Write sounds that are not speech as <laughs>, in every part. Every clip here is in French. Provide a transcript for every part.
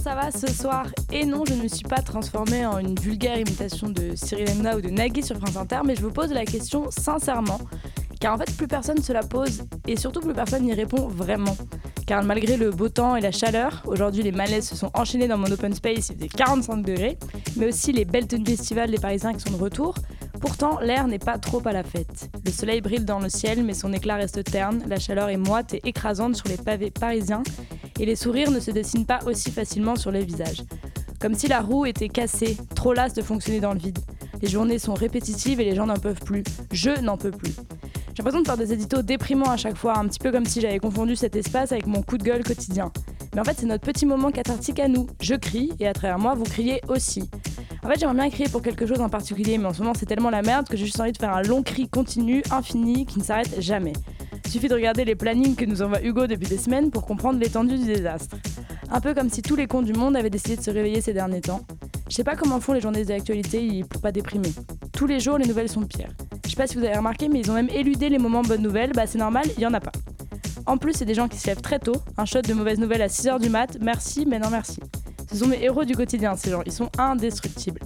ça va ce soir Et non, je ne me suis pas transformée en une vulgaire imitation de Cyril Hanouna ou de Nagui sur France Inter, mais je vous pose la question sincèrement, car en fait plus personne se la pose et surtout plus personne n'y répond vraiment. Car malgré le beau temps et la chaleur, aujourd'hui les malaises se sont enchaînés dans mon open space, il faisait 45 degrés, mais aussi les belles tenues festivals des Parisiens qui sont de retour. Pourtant, l'air n'est pas trop à la fête. Le soleil brille dans le ciel, mais son éclat reste terne, la chaleur est moite et écrasante sur les pavés parisiens, et les sourires ne se dessinent pas aussi facilement sur les visages. Comme si la roue était cassée, trop lasse de fonctionner dans le vide. Les journées sont répétitives et les gens n'en peuvent plus. Je n'en peux plus. J'ai l'impression de faire des éditos déprimants à chaque fois, un petit peu comme si j'avais confondu cet espace avec mon coup de gueule quotidien. Mais en fait, c'est notre petit moment cathartique à nous. Je crie et à travers moi, vous criez aussi. En fait, j'aimerais bien crier pour quelque chose en particulier, mais en ce moment, c'est tellement la merde que j'ai juste envie de faire un long cri continu, infini, qui ne s'arrête jamais. Il suffit de regarder les plannings que nous envoie Hugo depuis des semaines pour comprendre l'étendue du désastre. Un peu comme si tous les cons du monde avaient décidé de se réveiller ces derniers temps. Je sais pas comment font les journalistes d'actualité pour pas déprimer. Tous les jours, les nouvelles sont pires. Je sais pas si vous avez remarqué, mais ils ont même éludé les moments bonnes nouvelles. Bah, c'est normal, il y en a pas. En plus, c'est des gens qui se lèvent très tôt. Un shot de mauvaises nouvelles à 6h du mat. Merci, mais non merci. Ce sont mes héros du quotidien, ces gens. Ils sont indestructibles.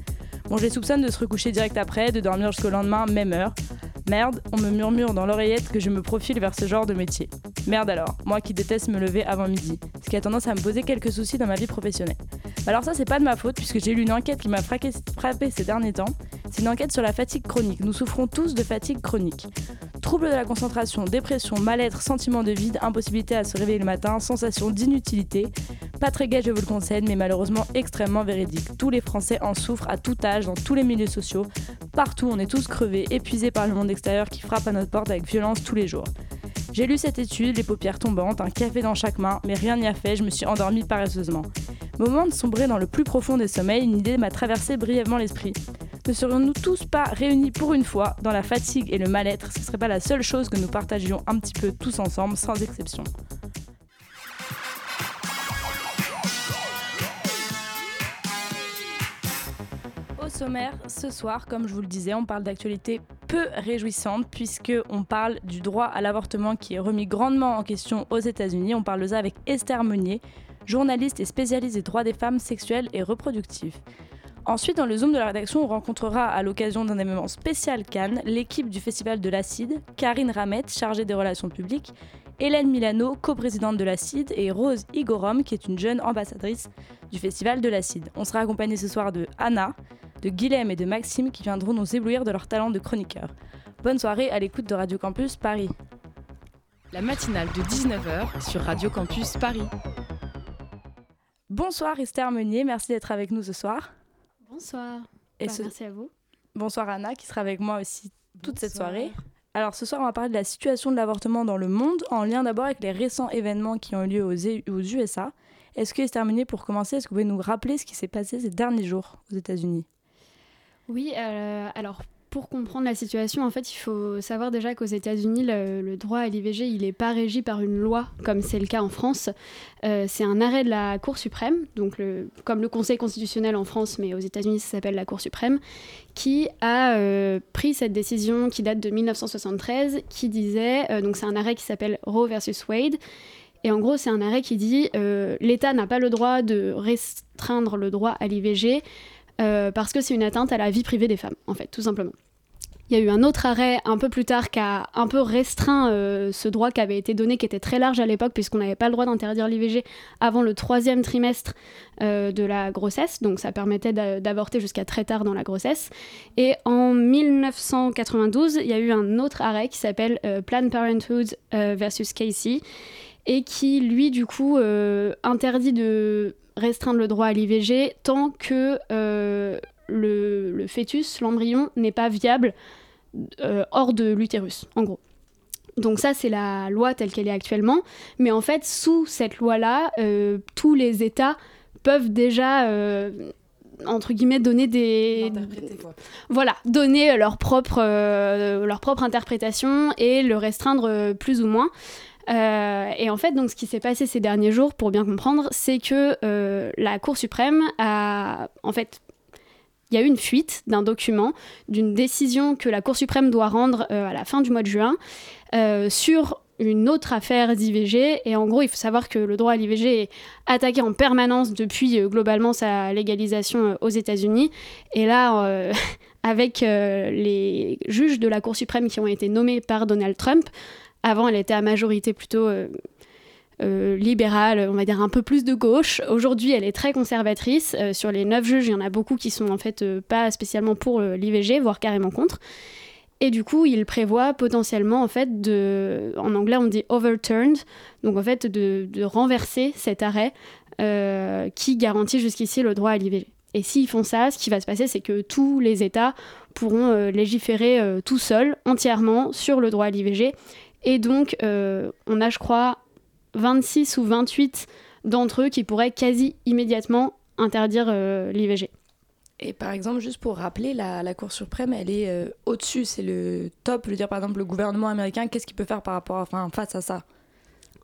Bon, je les soupçonne de se recoucher direct après, de dormir jusqu'au lendemain, même heure. Merde, on me murmure dans l'oreillette que je me profile vers ce genre de métier. Merde alors, moi qui déteste me lever avant midi, ce qui a tendance à me poser quelques soucis dans ma vie professionnelle. Alors ça c'est pas de ma faute puisque j'ai lu une enquête qui m'a frappé ces derniers temps. C'est une enquête sur la fatigue chronique. Nous souffrons tous de fatigue chronique. Troubles de la concentration, dépression, mal-être, sentiment de vide, impossibilité à se réveiller le matin, sensation d'inutilité. Pas très gai, je vous le concède, mais malheureusement extrêmement véridique. Tous les Français en souffrent à tout âge, dans tous les milieux sociaux. Partout, on est tous crevés, épuisés par le monde extérieur qui frappe à notre porte avec violence tous les jours. J'ai lu cette étude, les paupières tombantes, un café dans chaque main, mais rien n'y a fait, je me suis endormie paresseusement. Moment de sombrer dans le plus profond des sommeils, une idée m'a traversé brièvement l'esprit. Ne serions-nous tous pas réunis pour une fois dans la fatigue et le mal-être? Ce serait pas la seule chose que nous partagions un petit peu tous ensemble, sans exception. Au sommaire, ce soir, comme je vous le disais, on parle d'actualité peu réjouissante puisque on parle du droit à l'avortement qui est remis grandement en question aux États-Unis. On parle de ça avec Esther Meunier, journaliste et spécialiste des droits des femmes sexuelles et reproductifs. Ensuite, dans le Zoom de la rédaction, on rencontrera à l'occasion d'un événement spécial Cannes l'équipe du Festival de l'Acide, Karine Ramette, chargée des relations publiques, Hélène Milano, coprésidente de l'Acide, et Rose Igorom, qui est une jeune ambassadrice du Festival de l'Acide. On sera accompagné ce soir de Anna, de Guilhem et de Maxime qui viendront nous éblouir de leur talent de chroniqueur. Bonne soirée à l'écoute de Radio Campus Paris. La matinale de 19h sur Radio Campus Paris. Bonsoir Esther Meunier, merci d'être avec nous ce soir. Bonsoir. Et bah, Merci à vous. Bonsoir Anna, qui sera avec moi aussi toute cette soirée. Alors ce soir, on va parler de la situation de l'avortement dans le monde, en lien d'abord avec les récents événements qui ont eu lieu aux, USA. Est-ce que, Esther terminé pour commencer, est-ce que vous pouvez nous rappeler ce qui s'est passé ces derniers jours aux États-Unis? Oui, euh, alors pour comprendre la situation, en fait, il faut savoir déjà qu'aux États-Unis, le, droit à l'IVG, il n'est pas régi par une loi, comme c'est le cas en France. Euh, c'est un arrêt de la Cour suprême, donc comme le Conseil constitutionnel en France, mais aux États-Unis, ça s'appelle la Cour suprême, qui a euh, pris cette décision qui date de 1973, qui disait, euh, donc c'est un arrêt qui s'appelle Roe versus Wade, et en gros, c'est un arrêt qui dit l'État n'a pas le droit de restreindre le droit à l'IVG. Parce que c'est une atteinte à la vie privée des femmes, en fait, tout simplement. Il y a eu un autre arrêt un peu plus tard qui a un peu restreint euh, ce droit qui avait été donné, qui était très large à l'époque, puisqu'on n'avait pas le droit d'interdire l'IVG avant le troisième trimestre euh, de la grossesse. Donc ça permettait d'avorter jusqu'à très tard dans la grossesse. Et en 1992, il y a eu un autre arrêt qui s'appelle euh, Planned Parenthood versus Casey, et qui, lui, du coup, interdit de restreindre le droit à l'IVG tant que le, fœtus, l'embryon, n'est pas viable euh, hors de l'utérus, en gros. Donc ça, c'est la loi telle qu'elle est actuellement. Mais en fait, sous cette loi-là, euh, tous les États peuvent déjà entre guillemets donner des voilà donner leur propre leur propre interprétation et le restreindre plus ou moins et en fait, donc, ce qui s'est passé ces derniers jours, pour bien comprendre, c'est que la Cour suprême a, en fait, il y a eu une fuite d'un document, d'une décision que la Cour suprême doit rendre euh, à la fin du mois de juin euh, sur une autre affaire d'IVG. Et en gros, il faut savoir que le droit à l'IVG est attaqué en permanence depuis euh, globalement sa légalisation aux États-Unis. Et là, <laughs> avec les juges de la Cour suprême qui ont été nommés par Donald Trump, avant, elle était à majorité plutôt euh, libérale, on va dire un peu plus de gauche. Aujourd'hui, elle est très conservatrice. Euh, sur les neuf juges, il y en a beaucoup qui sont en fait euh, pas spécialement pour l'IVG, voire carrément contre. Et du coup, il prévoit potentiellement, en fait, de, en anglais on dit overturned, donc en fait de, renverser cet arrêt qui garantit jusqu'ici le droit à l'IVG. Et s'ils font ça, ce qui va se passer, c'est que tous les États pourront légiférer tout seuls, entièrement, sur le droit à l'IVG. Et donc, on a, je crois, 26 ou 28 d'entre eux qui pourraient quasi immédiatement interdire euh, l'IVG. Et par exemple, juste pour rappeler, la, Cour suprême, elle est euh, au-dessus, c'est le top. Je veux dire, par exemple, le gouvernement américain, qu'est-ce qu'il peut faire par rapport, enfin, face à ça?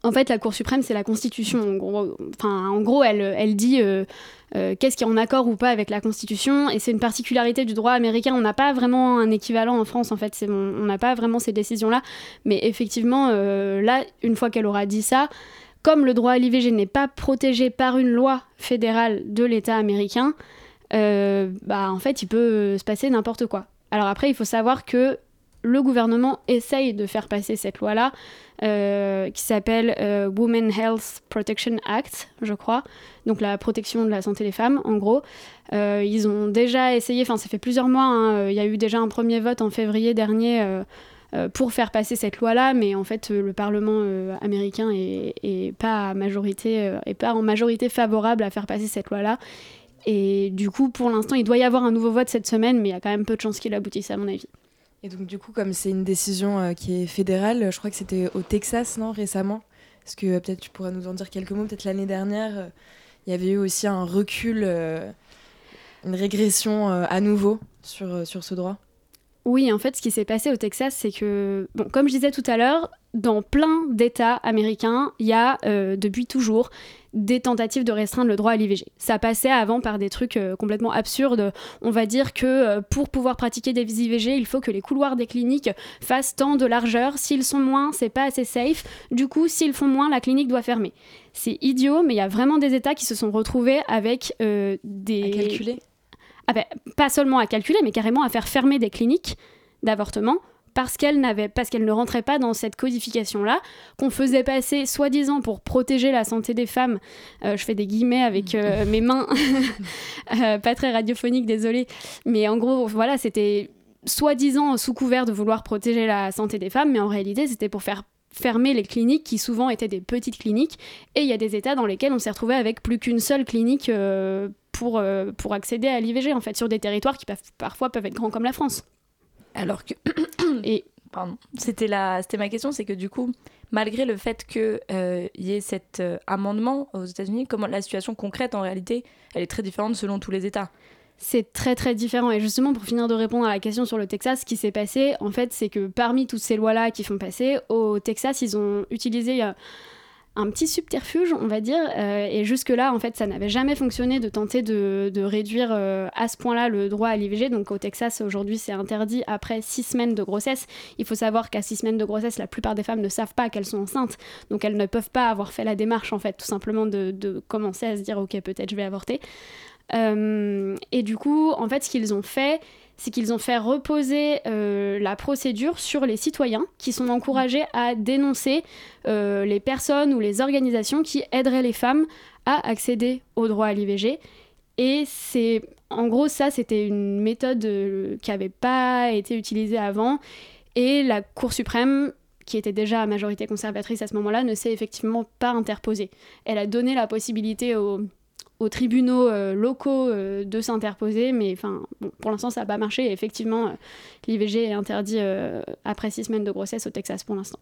En fait, la Cour suprême, c'est la Constitution. En gros, enfin, en gros elle, elle dit euh, qu'est-ce qui est en accord ou pas avec la Constitution. Et c'est une particularité du droit américain. On n'a pas vraiment un équivalent en France, en fait. on n'a pas vraiment ces décisions-là. Mais effectivement, là, une fois qu'elle aura dit ça, comme le droit à l'IVG n'est pas protégé par une loi fédérale de l'État américain, euh, bah en fait il peut se passer n'importe quoi. Alors après il faut savoir que le gouvernement essaye de faire passer cette loi-là, euh, qui s'appelle euh, Women Health Protection Act, je crois, donc la protection de la santé des femmes, en gros. ils ont déjà essayé, enfin ça fait plusieurs mois, hein, il y a eu déjà un premier vote en février dernier euh, pour faire passer cette loi-là, mais en fait euh, le Parlement euh, américain est, pas est pas en majorité favorable à faire passer cette loi-là. Et du coup, pour l'instant, il doit y avoir un nouveau vote cette semaine, mais il y a quand même peu de chances qu'il aboutisse, à mon avis. Et donc, du coup, comme c'est une décision qui est fédérale, je crois que c'était au Texas, non, récemment. Est-ce que peut-être tu pourras nous en dire quelques mots? Peut-être l'année dernière, il y avait eu aussi un recul, une régression à nouveau sur, sur ce droit? Oui, en fait, ce qui s'est passé au Texas, c'est que, bon, comme je disais tout à l'heure, dans plein d'États américains, il y a euh, depuis toujours des tentatives de restreindre le droit à l'IVG. Ça passait avant par des trucs euh, complètement absurdes. On va dire que euh, pour pouvoir pratiquer des IVG, il faut que les couloirs des cliniques fassent tant de largeur. S'ils sont moins, c'est pas assez safe. Du coup, s'ils font moins, la clinique doit fermer. C'est idiot, mais il y a vraiment des États qui se sont retrouvés avec des... À ah ben, pas seulement à calculer, mais carrément à faire fermer des cliniques d'avortement parce qu'elles parce qu'elles ne rentraient pas dans cette codification-là, qu'on faisait passer soi-disant pour protéger la santé des femmes. Euh, je fais des guillemets avec euh, <laughs> mes mains, <laughs> euh, pas très radiophonique, désolé. Mais en gros, voilà, c'était soi-disant sous couvert de vouloir protéger la santé des femmes, mais en réalité, c'était pour faire fermer les cliniques qui souvent étaient des petites cliniques. Et il y a des États dans lesquels on s'est retrouvé avec plus qu'une seule clinique pour, euh, pour accéder à l'IVG, en fait, sur des territoires qui peuvent, parfois peuvent être grands comme la France. Alors que. <coughs> Et. <coughs> Pardon. C'était, la, c'était ma question, c'est que du coup, malgré le fait qu'il euh, y ait cet euh, amendement aux États-Unis, comment la situation concrète, en réalité, elle est très différente selon tous les États? C'est très très différent. Et justement, pour finir de répondre à la question sur le Texas, ce qui s'est passé, en fait, c'est que parmi toutes ces lois-là qui font passer, au Texas, ils ont utilisé un petit subterfuge, on va dire. Euh, et jusque-là, en fait, ça n'avait jamais fonctionné de tenter de, réduire euh, à ce point-là le droit à l'IVG. Donc au Texas, aujourd'hui, c'est interdit après six semaines de grossesse. Il faut savoir qu'à six semaines de grossesse, la plupart des femmes ne savent pas qu'elles sont enceintes. Donc elles ne peuvent pas avoir fait la démarche, en fait, tout simplement de, commencer à se dire, OK, peut-être je vais avorter. Euh, et du coup, en fait, ce qu'ils ont fait, c'est qu'ils ont fait reposer euh, la procédure sur les citoyens qui sont encouragés à dénoncer euh, les personnes ou les organisations qui aideraient les femmes à accéder au droit à l'IVG. Et c'est, en gros, ça, c'était une méthode euh, qui n'avait pas été utilisée avant. Et la Cour suprême, qui était déjà à majorité conservatrice à ce moment-là, ne s'est effectivement pas interposée. Elle a donné la possibilité aux aux tribunaux euh, locaux euh, de s'interposer, mais enfin, pour l'instant, ça n'a pas marché. Effectivement, euh, l'IVG est interdit après six semaines de grossesse au Texas pour l'instant.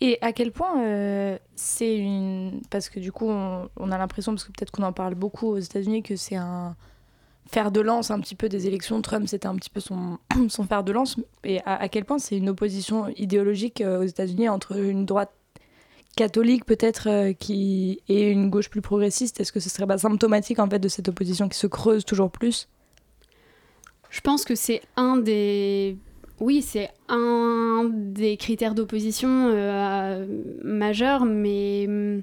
Et à quel point c'est une. Parce que du coup, on, a l'impression, parce que peut-être qu'on en parle beaucoup aux États-Unis, que c'est un fer de lance un petit peu des élections. Trump, c'était un petit peu son, <clears throat> son fer de lance. Et à, à quel point c'est une opposition idéologique aux États-Unis entre une droite catholique peut-être euh, qui et une gauche plus progressiste Est-ce que ce serait pas symptomatique en fait de cette opposition qui se creuse toujours plus? Je pense que c'est un des oui, c'est un des critères d'opposition euh, majeurs, mais hum,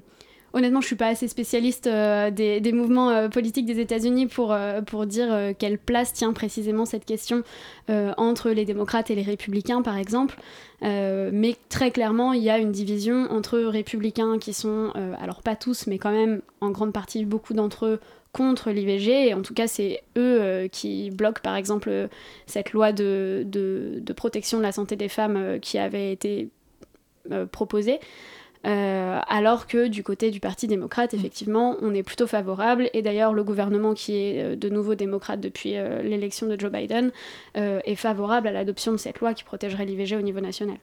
honnêtement, je suis pas assez spécialiste euh, des, mouvements euh, politiques des États-Unis pour, euh, pour dire quelle place tient précisément cette question entre les démocrates et les républicains, par exemple. Mais très clairement, il y a une division entre républicains qui sont, alors pas tous, mais quand même en grande partie beaucoup d'entre eux contre l'IVG, en tout cas c'est eux qui bloquent par exemple cette loi de, de, protection de la santé des femmes qui avait été proposée. Alors que du côté du Parti démocrate, effectivement, on est plutôt favorable. Et d'ailleurs, le gouvernement, qui est de nouveau démocrate depuis l'élection de Joe Biden, est favorable à l'adoption de cette loi qui protégerait l'IVG au niveau national.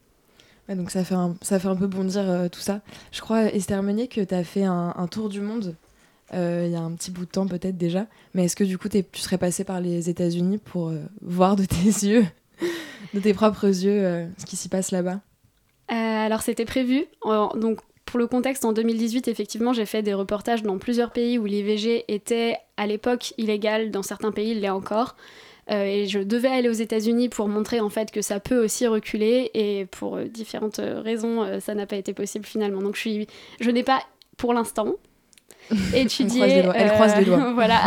Ouais, donc ça fait, un, ça fait un peu bondir tout ça. Je crois, Esther Meunier, que tu as fait un, un tour du monde euh, il y a un petit bout de temps peut-être déjà. Mais est-ce que du coup tu serais passé par les États-Unis pour euh, voir de tes <laughs> yeux, de tes propres yeux, euh, ce qui s'y passe là-bas? Alors c'était prévu. donc pour le contexte, en 2018, effectivement, j'ai fait des reportages dans plusieurs pays où l'IVG était à l'époque illégal. Dans certains pays, il l'est encore. Euh, et je devais aller aux États-Unis pour montrer en fait que ça peut aussi reculer et pour euh, différentes raisons euh, ça n'a pas été possible finalement donc je suis je n'ai pas pour l'instant <laughs> étudier. Elle croise les doigts. Euh, <laughs> voilà.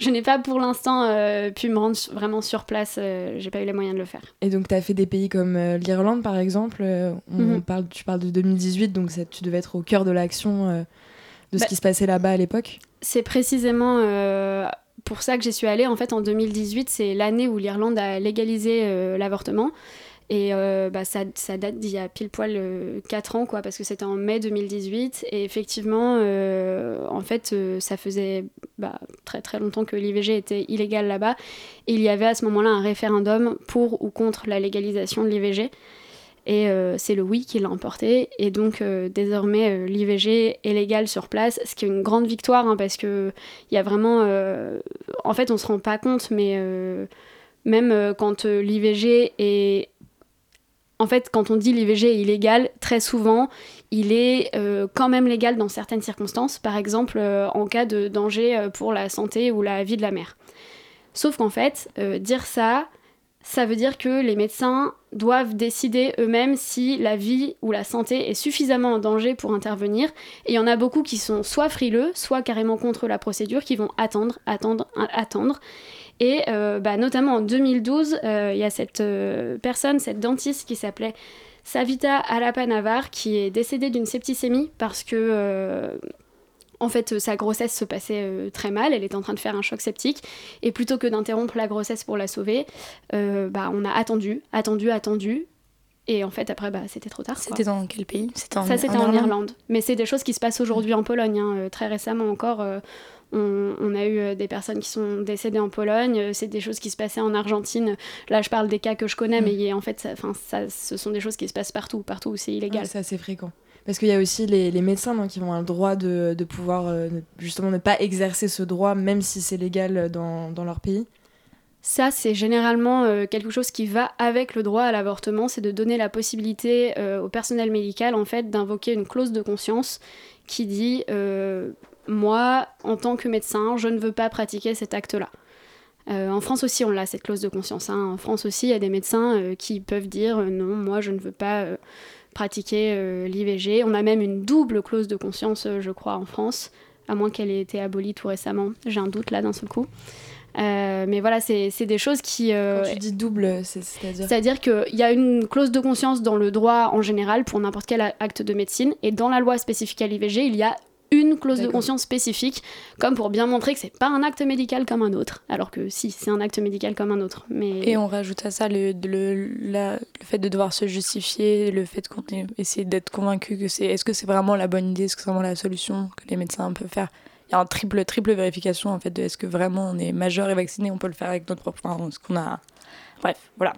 je n'ai pas pour l'instant euh, pu me rendre vraiment sur place. Euh, j'ai pas eu les moyens de le faire. Et donc, tu as fait des pays comme l'Irlande, par exemple. On mm -hmm. parle, tu parles de 2018, donc ça, tu devais être au cœur de l'action de ce bah, qui se passait là-bas à l'époque. C'est précisément euh, pour ça que j'y suis allée. En fait, en 2018, c'est l'année où l'Irlande a légalisé l'avortement. Et euh, bah, ça, ça, date d'il y a pile poil euh, 4 ans, quoi, parce que c'était en mai 2018. Et effectivement, euh, en fait, euh, ça faisait bah, très très longtemps que l'IVG était illégal là-bas. Et il y avait à ce moment-là un référendum pour ou contre la légalisation de l'IVG. Et c'est le oui qui l'a emporté. Et donc, désormais, l'IVG est légal sur place, ce qui est une grande victoire, hein, parce qu'il y a vraiment. en fait, on se rend pas compte, mais même quand l'IVG est en fait, quand on dit l'IVG est illégal, très souvent, il est euh, quand même légal dans certaines circonstances, par exemple euh, en cas de danger euh, pour la santé ou la vie de la mère. Sauf qu'en fait, dire ça, ça veut dire que les médecins doivent décider eux-mêmes si la vie ou la santé est suffisamment en danger pour intervenir. Et il y en a beaucoup qui sont soit frileux, soit carrément contre la procédure, qui vont attendre, attendre, attendre. Et euh, bah, notamment en 2012, il euh, y a cette euh, personne, cette dentiste qui s'appelait Savita Alapanavar, qui est décédée d'une septicémie parce que en fait, sa grossesse se passait euh, très mal, elle était en train de faire un choc septique, et plutôt que d'interrompre la grossesse pour la sauver, euh, bah, on a attendu, attendu, attendu, et en fait, après, bah, c'était trop tard. C'était dans quel pays? En, Ça, c'était en, en, Irlande. Mais c'est des choses qui se passent aujourd'hui en Pologne. Hein. Très récemment encore, euh, on, on, a eu des personnes qui sont décédées en Pologne. C'est des choses qui se passaient en Argentine. Là, je parle des cas que je connais, mm. mais en fait, ça, ça, ce sont des choses qui se passent partout, partout où c'est illégal. Ah, c'est assez fréquent. Parce qu'il y a aussi les, les médecins non, qui ont le droit de, de pouvoir euh, justement ne pas exercer ce droit, même si c'est légal dans, dans leur pays. Ça, c'est généralement euh, quelque chose qui va avec le droit à l'avortement, c'est de donner la possibilité euh, au personnel médical en fait d'invoquer une clause de conscience qui dit euh, moi, en tant que médecin, je ne veux pas pratiquer cet acte-là. Euh, en France aussi, on l'a cette clause de conscience. Hein. En France aussi, il y a des médecins euh, qui peuvent dire non, moi, je ne veux pas pratiquer l'IVG. On a même une double clause de conscience, je crois, en France, à moins qu'elle ait été abolie tout récemment. J'ai un doute là d'un seul coup. Euh, mais voilà, c'est des choses qui. Euh, Quand tu dis double, c'est-à-dire C'est-à-dire qu'il y a une clause de conscience dans le droit en général pour n'importe quel acte de médecine, et dans la loi spécifique à l'IVG, il y a une clause de conscience spécifique, comme pour bien montrer que c'est pas un acte médical comme un autre, alors que si, c'est un acte médical comme un autre. Mais... Et on rajoute à ça le, le, la, le fait de devoir se justifier, le fait qu'on essaie d'être convaincu que c'est. Est-ce que c'est vraiment la bonne idée, est-ce que c'est vraiment la solution que les médecins peuvent faire? Il y a un triple, triple vérification en fait de est-ce que vraiment on est majeur et vacciné, on peut le faire avec notre propre. Enfin, ce qu'on a. Bref, voilà.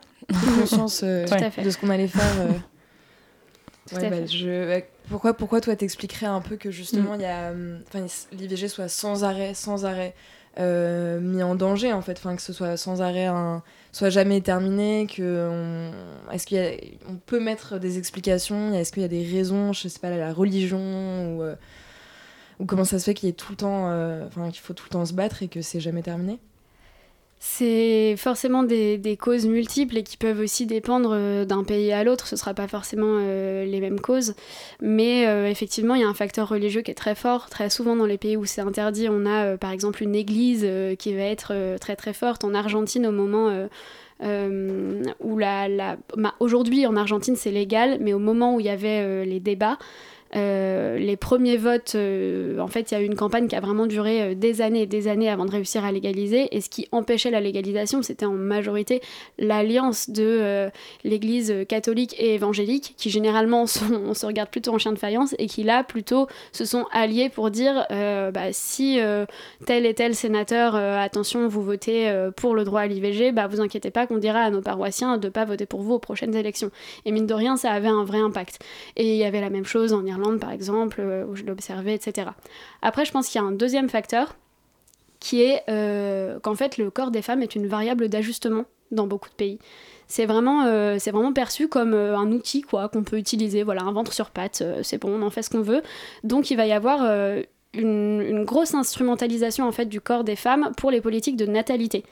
conscience euh, <laughs> de ce qu'on allait faire. Euh... Tout Ouais, à bah, je- pourquoi, pourquoi toi t'expliquerais un peu que Mm. justement il y a, hum, enfin, l'IVG soit sans arrêt, sans arrêt euh, mis en danger en fait, enfin que ce soit sans arrêt, un, soit jamais terminé, que on, est-ce qu'il y a, on peut mettre des explications, est-ce qu'il y a des raisons, je sais pas, la religion ou, euh, ou comment ça se fait qu'il y ait tout le temps, euh, enfin qu'il faut tout le temps se battre et que c'est jamais terminé? C'est forcément des, causes multiples et qui peuvent aussi dépendre euh, d'un pays à l'autre. Ce ne sera pas forcément euh, les mêmes causes. Mais euh, effectivement, il y a un facteur religieux qui est très fort. Très souvent, dans les pays où c'est interdit, on a par exemple une église qui va être très très forte. En Argentine, au moment où la. bah, Aujourd'hui, en Argentine, c'est légal, mais au moment où il y avait les débats, euh, les premiers votes, euh, en fait, il y a eu une campagne qui a vraiment duré euh, des années et des années avant de réussir à légaliser. Et ce qui empêchait la légalisation, c'était en majorité l'alliance de l'Église catholique et évangélique, qui généralement <laughs> sont- on se regarde plutôt en chien de faïence, et qui là plutôt se sont alliés pour dire bah, si tel et tel sénateur, attention, vous votez pour le droit à l'IVG, bah, vous inquiétez pas qu'on dira à nos paroissiens de pas voter pour vous aux prochaines élections. Et mine de rien, ça avait un vrai impact. Et il y avait la même chose en Irlande, par exemple, euh, où je l'observais, etc. Après, je pense qu'il y a un deuxième facteur, qui est euh, qu'en fait, le corps des femmes est une variable d'ajustement dans beaucoup de pays. C'est vraiment, euh, vraiment perçu comme un outil quoi qu'on peut utiliser, voilà, un ventre sur pattes, c'est bon, on en fait ce qu'on veut. Donc il va y avoir une, une grosse instrumentalisation en fait du corps des femmes pour les politiques de natalité.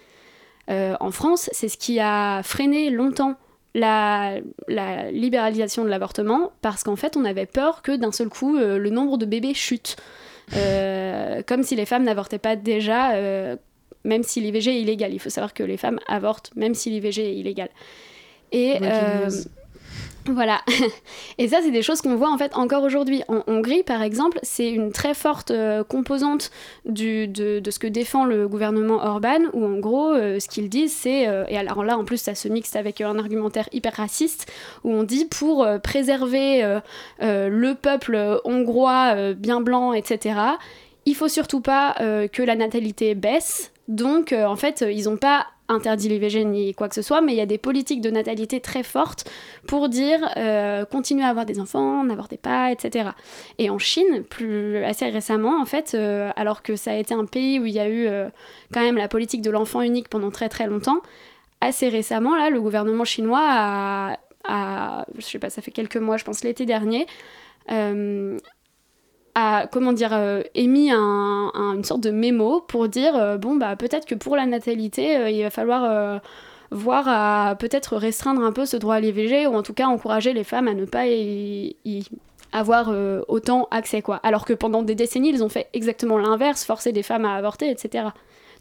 En France, c'est ce qui a freiné longtemps la, la libéralisation de l'avortement parce qu'en fait on avait peur que d'un seul coup euh, le nombre de bébés chute. Euh, <laughs> comme si les femmes n'avortaient pas déjà, euh, même si l'IVG est illégal. Il faut savoir que les femmes avortent même si l'IVG est illégal. Et Breaking news. Voilà. <laughs> Et ça, c'est des choses qu'on voit en fait encore aujourd'hui. En Hongrie, par exemple, c'est une très forte euh, composante de, ce que défend le gouvernement Orban, où en gros, euh, ce qu'ils disent, c'est. euh, et alors là, en plus, ça se mixe avec un argumentaire hyper raciste, où on dit pour préserver le peuple hongrois bien blanc, etc., il faut surtout pas que la natalité baisse. Donc, euh, en fait, ils n'ont pas interdit l'IVG ni quoi que ce soit, mais il y a des politiques de natalité très fortes pour dire euh, continuez à avoir des enfants, n'avortez pas, etc. Et en Chine, plus assez récemment, en fait, euh, alors que ça a été un pays où il y a eu euh, quand même la politique de l'enfant unique pendant très très longtemps, assez récemment, là, le gouvernement chinois a, a- je sais pas, ça fait quelques mois, je pense l'été dernier, euh, a comment dire euh, émis un- un- une sorte de mémo pour dire euh, bon bah peut-être que pour la natalité euh, il va falloir euh, voir à peut-être restreindre un peu ce droit à l'IVG ou en tout cas encourager les femmes à ne pas y, y avoir euh, autant accès quoi alors que pendant des décennies ils ont fait exactement l'inverse forcer des femmes à avorter etc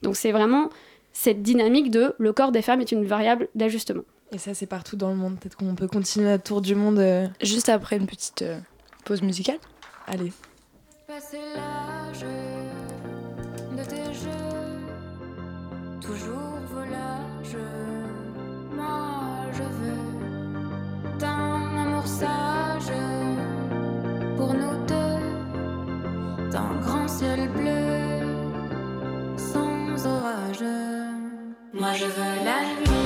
donc c'est vraiment cette dynamique de le corps des femmes est une variable d'ajustement Et ça c'est partout dans le monde. Peut-être qu'on peut continuer notre tour du monde. euh, Juste après une petite euh, pause musicale. Allez. Passer l'âge de tes jeux, toujours volage. Moi je veux d'un amour sage pour nous deux, d'un grand ciel bleu sans orage. Moi je veux la nuit,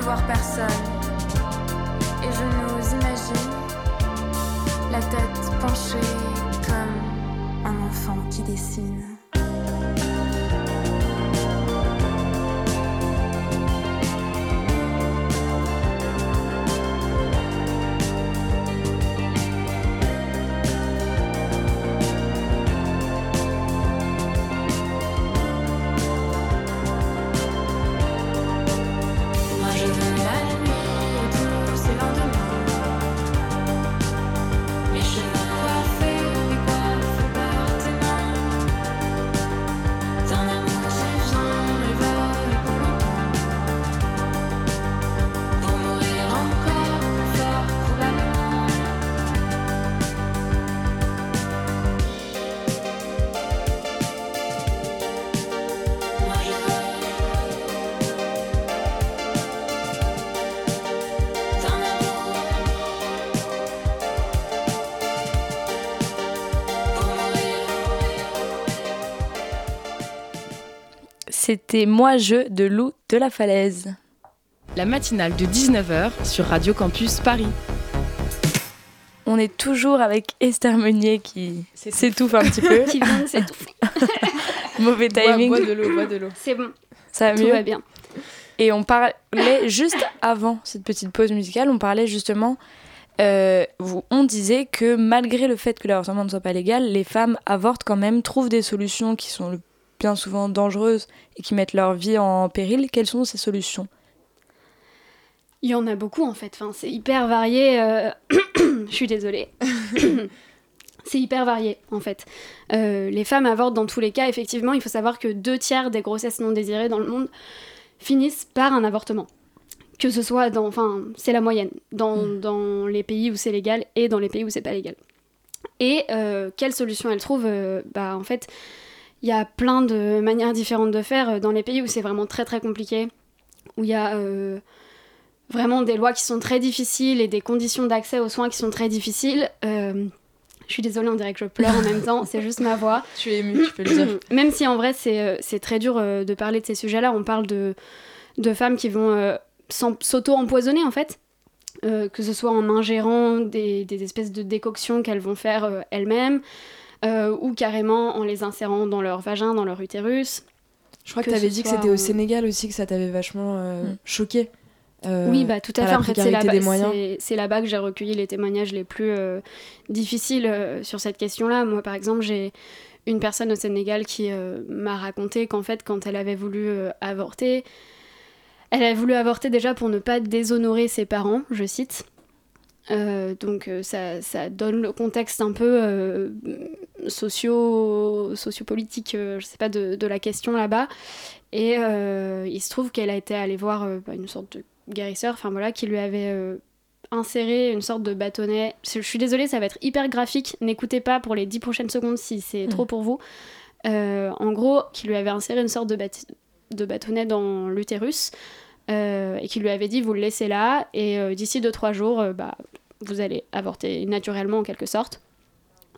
voir personne et je nous imagine la tête penchée comme un enfant qui dessine. C'était Moi je de Lou de la Falaise. La matinale de 19h sur Radio Campus Paris. On est toujours avec Esther Meunier qui s'étouffe un petit peu. <laughs> qui vient de s'étouffer. <laughs> Mauvais timing. Bois, bois de l'eau, bois de l'eau. C'est bon. Ça va Tout mieux. va bien. Et on parlait juste avant cette petite pause musicale, on parlait justement, euh, vous- on disait que malgré le fait que l'avortement ne soit pas légal, les femmes avortent quand même, trouvent des solutions qui sont le- bien souvent dangereuses et qui mettent leur vie en péril. Quelles sont ces solutions? Il y en a beaucoup en fait. Enfin, c'est hyper varié. euh, <coughs> Je suis désolée. <coughs> c'est hyper varié en fait. Euh, les femmes avortent dans tous les cas. Effectivement, il faut savoir que deux tiers des grossesses non désirées dans le monde finissent par un avortement. Que ce soit dans. Enfin, c'est la moyenne. Dans, dans les pays où c'est légal et dans les pays où c'est pas légal. Et euh, quelle solution elles trouvent Euh, Bah en fait, il y a plein de manières différentes de faire. Dans les pays où c'est vraiment très très compliqué, où il y a. euh, vraiment des lois qui sont très difficiles et des conditions d'accès aux soins qui sont très difficiles. Euh, je suis désolée, on dirait que je pleure en même temps, c'est juste ma voix. <laughs> Tu es ému, tu peux le dire. <clears throat> Même si en vrai c'est euh, très dur euh, de parler de ces sujets-là, on parle de, de femmes qui vont euh, s'auto-empoisonner en fait. Euh, que ce soit en ingérant des, des espèces de décoctions qu'elles vont faire euh, elles-mêmes, euh, ou carrément en les insérant dans leur vagin, dans leur utérus. Je crois que, Que tu avais dit que c'était au Sénégal aussi que ça t'avait vachement euh, Mm. choqué. Euh, Oui, bah tout à fait. En fait, c'est là-bas, c'est- là-bas que j'ai recueilli les témoignages les plus euh, difficiles euh, sur cette question-là. Moi, par exemple, j'ai une personne au Sénégal qui euh, m'a raconté qu'en fait, quand elle avait voulu euh, avorter, elle avait voulu avorter déjà pour ne pas déshonorer ses parents, je cite. Euh, donc euh, ça, ça donne le contexte un peu euh, socio, sociopolitique, euh, je sais pas, de, de la question là-bas. Et il se trouve qu'elle a été allée voir bah, une sorte de guérisseur, enfin voilà, qui lui avait inséré une sorte de bâtonnet. Je suis désolée, ça va être hyper graphique. N'écoutez pas pour les 10 prochaines secondes si c'est Mm. trop pour vous. En gros, qui lui avait inséré une sorte de, bâtonnet dans l'utérus euh, et qui lui avait dit vous le laissez là et euh, d'ici 2-3 jours, euh, bah, vous allez avorter naturellement en quelque sorte.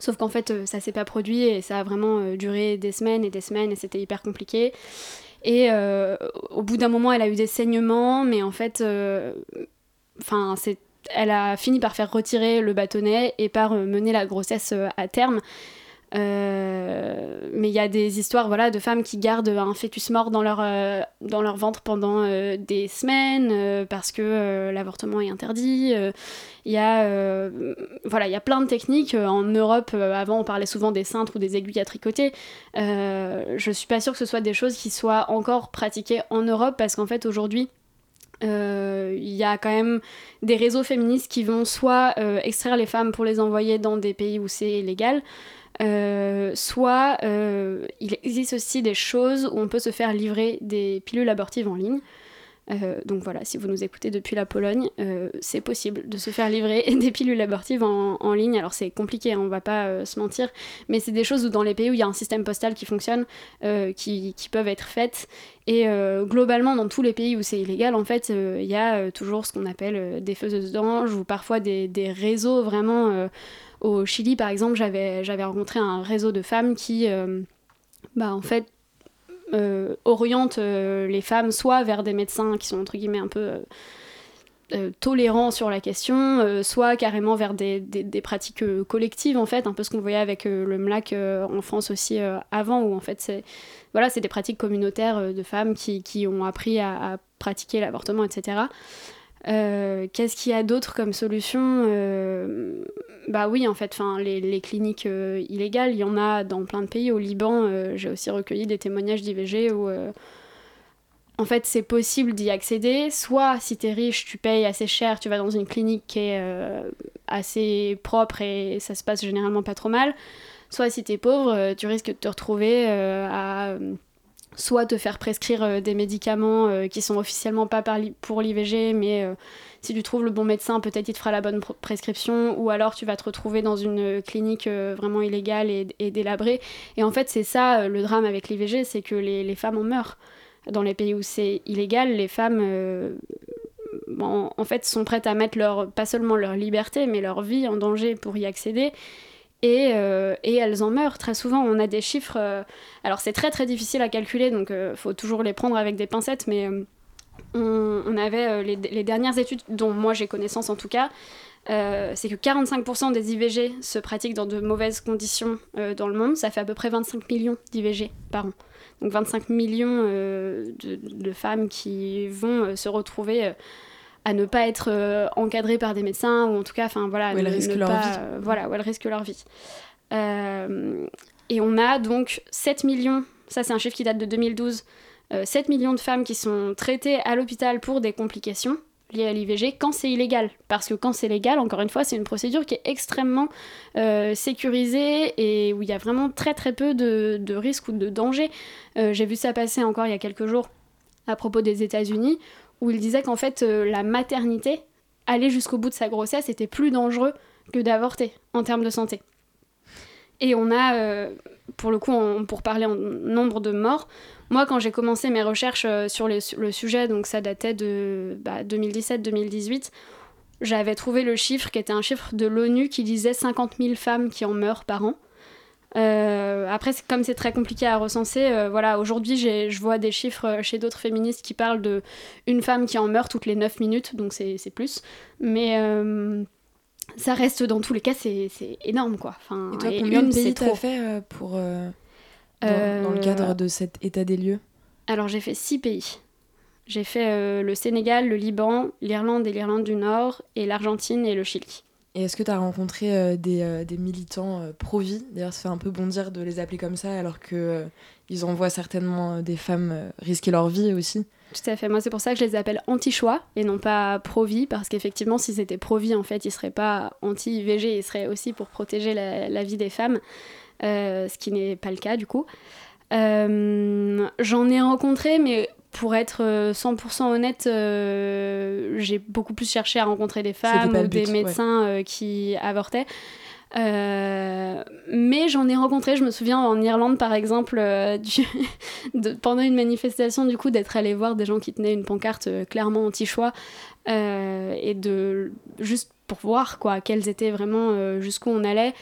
Sauf qu'en fait, euh, ça s'est pas produit et ça a vraiment euh, duré des semaines et des semaines et c'était hyper compliqué. Et euh, au bout d'un moment, elle a eu des saignements, mais en fait, enfin, c'est, elle a fini par faire retirer le bâtonnet et par mener la grossesse à terme. Euh, mais il y a des histoires voilà, de femmes qui gardent un fœtus mort dans leur, euh, dans leur ventre pendant euh, des semaines parce que l'avortement est interdit. Il y, a, voilà, il y a plein de techniques. En Europe, avant, on parlait souvent des cintres ou des aiguilles à tricoter. Je suis pas sûre que ce soit des choses qui soient encore pratiquées en Europe parce qu'en fait, aujourd'hui, il y a quand même des réseaux féministes qui vont soit extraire les femmes pour les envoyer dans des pays où c'est légal, euh, soit euh, il existe aussi des choses où on peut se faire livrer des pilules abortives en ligne. Euh, donc voilà, si vous nous écoutez depuis la Pologne, c'est possible de se faire livrer <laughs> des pilules abortives en, ligne. Alors c'est compliqué, hein, on va pas se mentir, mais c'est des choses où dans les pays où il y a un système postal qui fonctionne, qui, peuvent être faites. Et globalement, dans tous les pays où c'est illégal, en fait, il y a toujours ce qu'on appelle des faiseuses d'anges ou parfois des réseaux vraiment. Au Chili, par exemple, j'avais rencontré un réseau de femmes qui, euh, bah, en fait, euh, orientent euh, les femmes soit vers des médecins qui sont entre guillemets un peu euh, tolérants sur la question, soit carrément vers des, pratiques collectives en fait, un peu ce qu'on voyait avec le MLAC en France aussi avant, où en fait c'est des pratiques communautaires de femmes qui, ont appris à pratiquer l'avortement, etc. Euh, Qu'est-ce qu'il y a d'autre comme solution Euh, Bah oui, en fait, les, cliniques euh, illégales, il y en a dans plein de pays. Au Liban, j'ai aussi recueilli des témoignages d'IVG où, en fait, c'est possible d'y accéder. Soit, si t'es riche, tu payes assez cher, tu vas dans une clinique qui est assez propre et ça se passe généralement pas trop mal. Soit, si t'es pauvre, tu risques de te retrouver à soit te faire prescrire euh, des médicaments euh, qui sont officiellement pas pour l'IVG, mais euh, si tu trouves le bon médecin, peut-être il te fera la bonne pr- prescription, ou alors tu vas te retrouver dans une clinique vraiment illégale et, délabrée. Et en fait, c'est ça le drame avec l'IVG, c'est que les, femmes en meurent. Dans les pays où c'est illégal, les femmes, en fait, sont prêtes à mettre leur, pas seulement leur liberté, mais leur vie en danger pour y accéder. Et, et, elles en meurent très souvent. On a des chiffres. alors c'est très très difficile à calculer, donc il faut toujours les prendre avec des pincettes, mais on, avait les, dernières études dont moi j'ai connaissance en tout cas. c'est que 45% des IVG se pratiquent dans de mauvaises conditions dans le monde. Ça fait à peu près 25 millions d'IVG par an. Donc 25 millions de, femmes qui vont se retrouver à ne pas être euh, encadrées par des médecins ou en tout cas enfin voilà où elles risquent leur vie euh, voilà où elles risquent leur vie euh, et on a donc 7 millions ça c'est un chiffre qui date de 2012 7 millions de femmes qui sont traitées à l'hôpital pour des complications liées à l'IVG quand c'est illégal. Parce que quand c'est légal, encore une fois, c'est une procédure qui est extrêmement sécurisée et où il y a vraiment très très peu de, de risques ou de dangers. J'ai vu ça passer encore il y a quelques jours à propos des États-Unis, où il disait qu'en fait euh, la maternité, aller jusqu'au bout de sa grossesse, était plus dangereux que d'avorter en termes de santé. Et on a, euh, pour le coup, pour parler en nombre de morts, moi quand j'ai commencé mes recherches euh, sur le sujet, donc ça datait de 2017-2018, bah, j'avais trouvé le chiffre qui était un chiffre de l'ONU qui disait 50 000 femmes qui en meurent par an. Euh, après, comme c'est très compliqué à recenser, euh, voilà, aujourd'hui, je vois des chiffres euh, chez d'autres féministes qui parlent de une femme qui en meurt toutes les 9 minutes, donc c'est plus. Mais ça reste, dans tous les cas, c'est énorme, quoi. Enfin, et toi, combien de pays t'as fait pour, dans, dans, le cadre de cet état des lieux? Alors, j'ai fait 6 pays. J'ai fait le Sénégal, le Liban, l'Irlande et l'Irlande du Nord, et l'Argentine et le Chili. Et est-ce que tu as rencontré euh, des, euh, des, militants euh, pro-vie? D'ailleurs, ça fait un peu bondir de les appeler comme ça, alors que ils envoient certainement des femmes risquer leur vie aussi. Tout à fait. Moi, c'est pour ça que je les appelle anti-choix et non pas pro-vie, parce qu'effectivement, si c'était pro-vie, en fait, ils seraient pas anti-IVG, ils seraient aussi pour protéger la vie des femmes, ce qui n'est pas le cas du coup. J'en ai rencontré, mais pour être 100% euh, honnête, euh, j'ai beaucoup plus cherché à rencontrer des femmes ou des médecins euh, qui avortaient. mais j'en ai rencontré, je me souviens en Irlande par exemple, <laughs> de, pendant une manifestation du coup d'être allé voir des gens qui tenaient une pancarte clairement anti-choix et de juste pour voir quoi quels étaient vraiment jusqu'où on allait.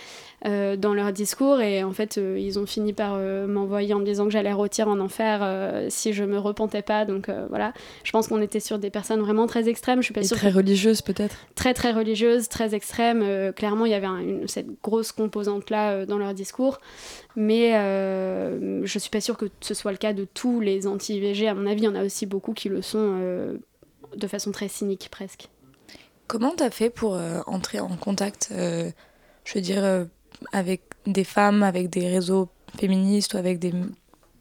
Euh, dans leur discours et en fait euh, ils ont fini par euh, m'envoyer en me disant que j'allais rôtir en enfer si je me repentais pas. Donc voilà. Je pense qu'on était sur des personnes vraiment très extrêmes. Je suis pas et très religieuses peut-être. Très très religieuses très extrêmes. Clairement il y avait cette grosse composante là dans leur discours. Mais je suis pas sûre que ce soit le cas de tous les anti-IVG à mon avis il y en a aussi beaucoup qui le sont de façon très cynique presque. Comment t'as fait pour entrer en contact, je veux dire, avec des femmes, avec des réseaux féministes ou avec des,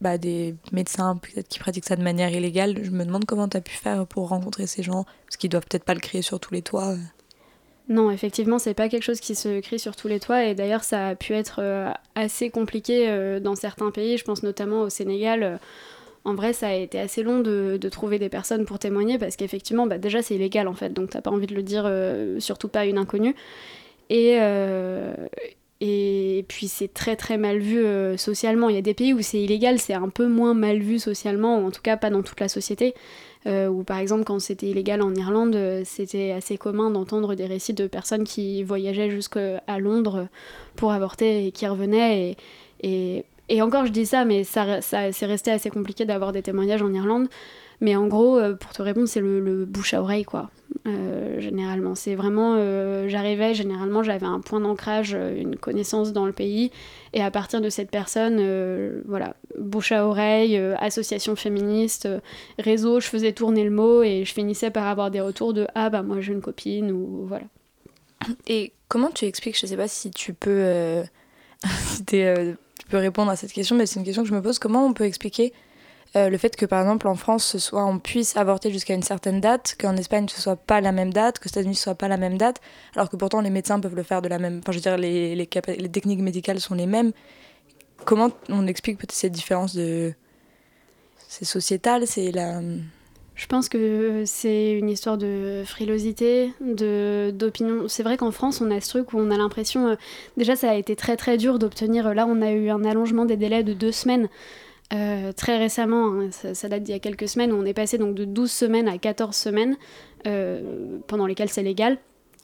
bah, des médecins peut-être qui pratiquent ça de manière illégale. Je me demande comment tu as pu faire pour rencontrer ces gens, parce qu'ils doivent peut-être pas le créer sur tous les toits. Non, effectivement, c'est pas quelque chose qui se crie sur tous les toits et d'ailleurs ça a pu être euh, assez compliqué euh, dans certains pays, je pense notamment au Sénégal. en vrai, ça a été assez long de, trouver des personnes pour témoigner parce qu'effectivement, bah, déjà c'est illégal en fait, donc t'as pas envie de le dire, euh, surtout pas à une inconnue. Et, et puis c'est très très mal vu euh, socialement. Il y a des pays où c'est illégal, c'est un peu moins mal vu socialement, ou en tout cas pas dans toute la société. Euh, ou par exemple quand c'était illégal en Irlande, euh, c'était assez commun d'entendre des récits de personnes qui voyageaient jusqu'à Londres pour avorter et qui revenaient. Et, encore je dis ça, mais ça c'est resté assez compliqué d'avoir des témoignages en Irlande. Mais en gros, pour te répondre, c'est le, bouche à oreille quoi. Euh, généralement. C'est vraiment, euh, j'arrivais, généralement j'avais un point d'ancrage, euh, une connaissance dans le pays, et à partir de cette personne, voilà, bouche à oreille, association féministe, réseau, je faisais tourner le mot et je finissais par avoir des retours de ah bah moi j'ai une copine ou voilà. Et comment tu expliques, je sais pas si tu peux, <laughs> si tu peux répondre à cette question, mais c'est une question que je me pose, comment on peut expliquer euh, le fait que par exemple en France ce soit on puisse avorter jusqu'à une certaine date, qu'en Espagne ce soit pas la même date, que aux États-Unis ce soit pas la même date, alors que pourtant les médecins peuvent le faire de la même. Enfin, je veux dire les, techniques médicales sont les mêmes. Comment on explique peut-être cette différence de c'est sociétal, c'est la je pense que c'est une histoire de frilosité, de d'opinion. C'est vrai qu'en France, on a ce truc où on a l'impression. Euh, déjà, ça a été très très dur d'obtenir. Là, on a eu un allongement des délais de deux semaines euh, très récemment, hein, ça, date d'il y a quelques semaines, on est passé donc de 12 semaines à 14 semaines, euh, pendant lesquelles c'est légal.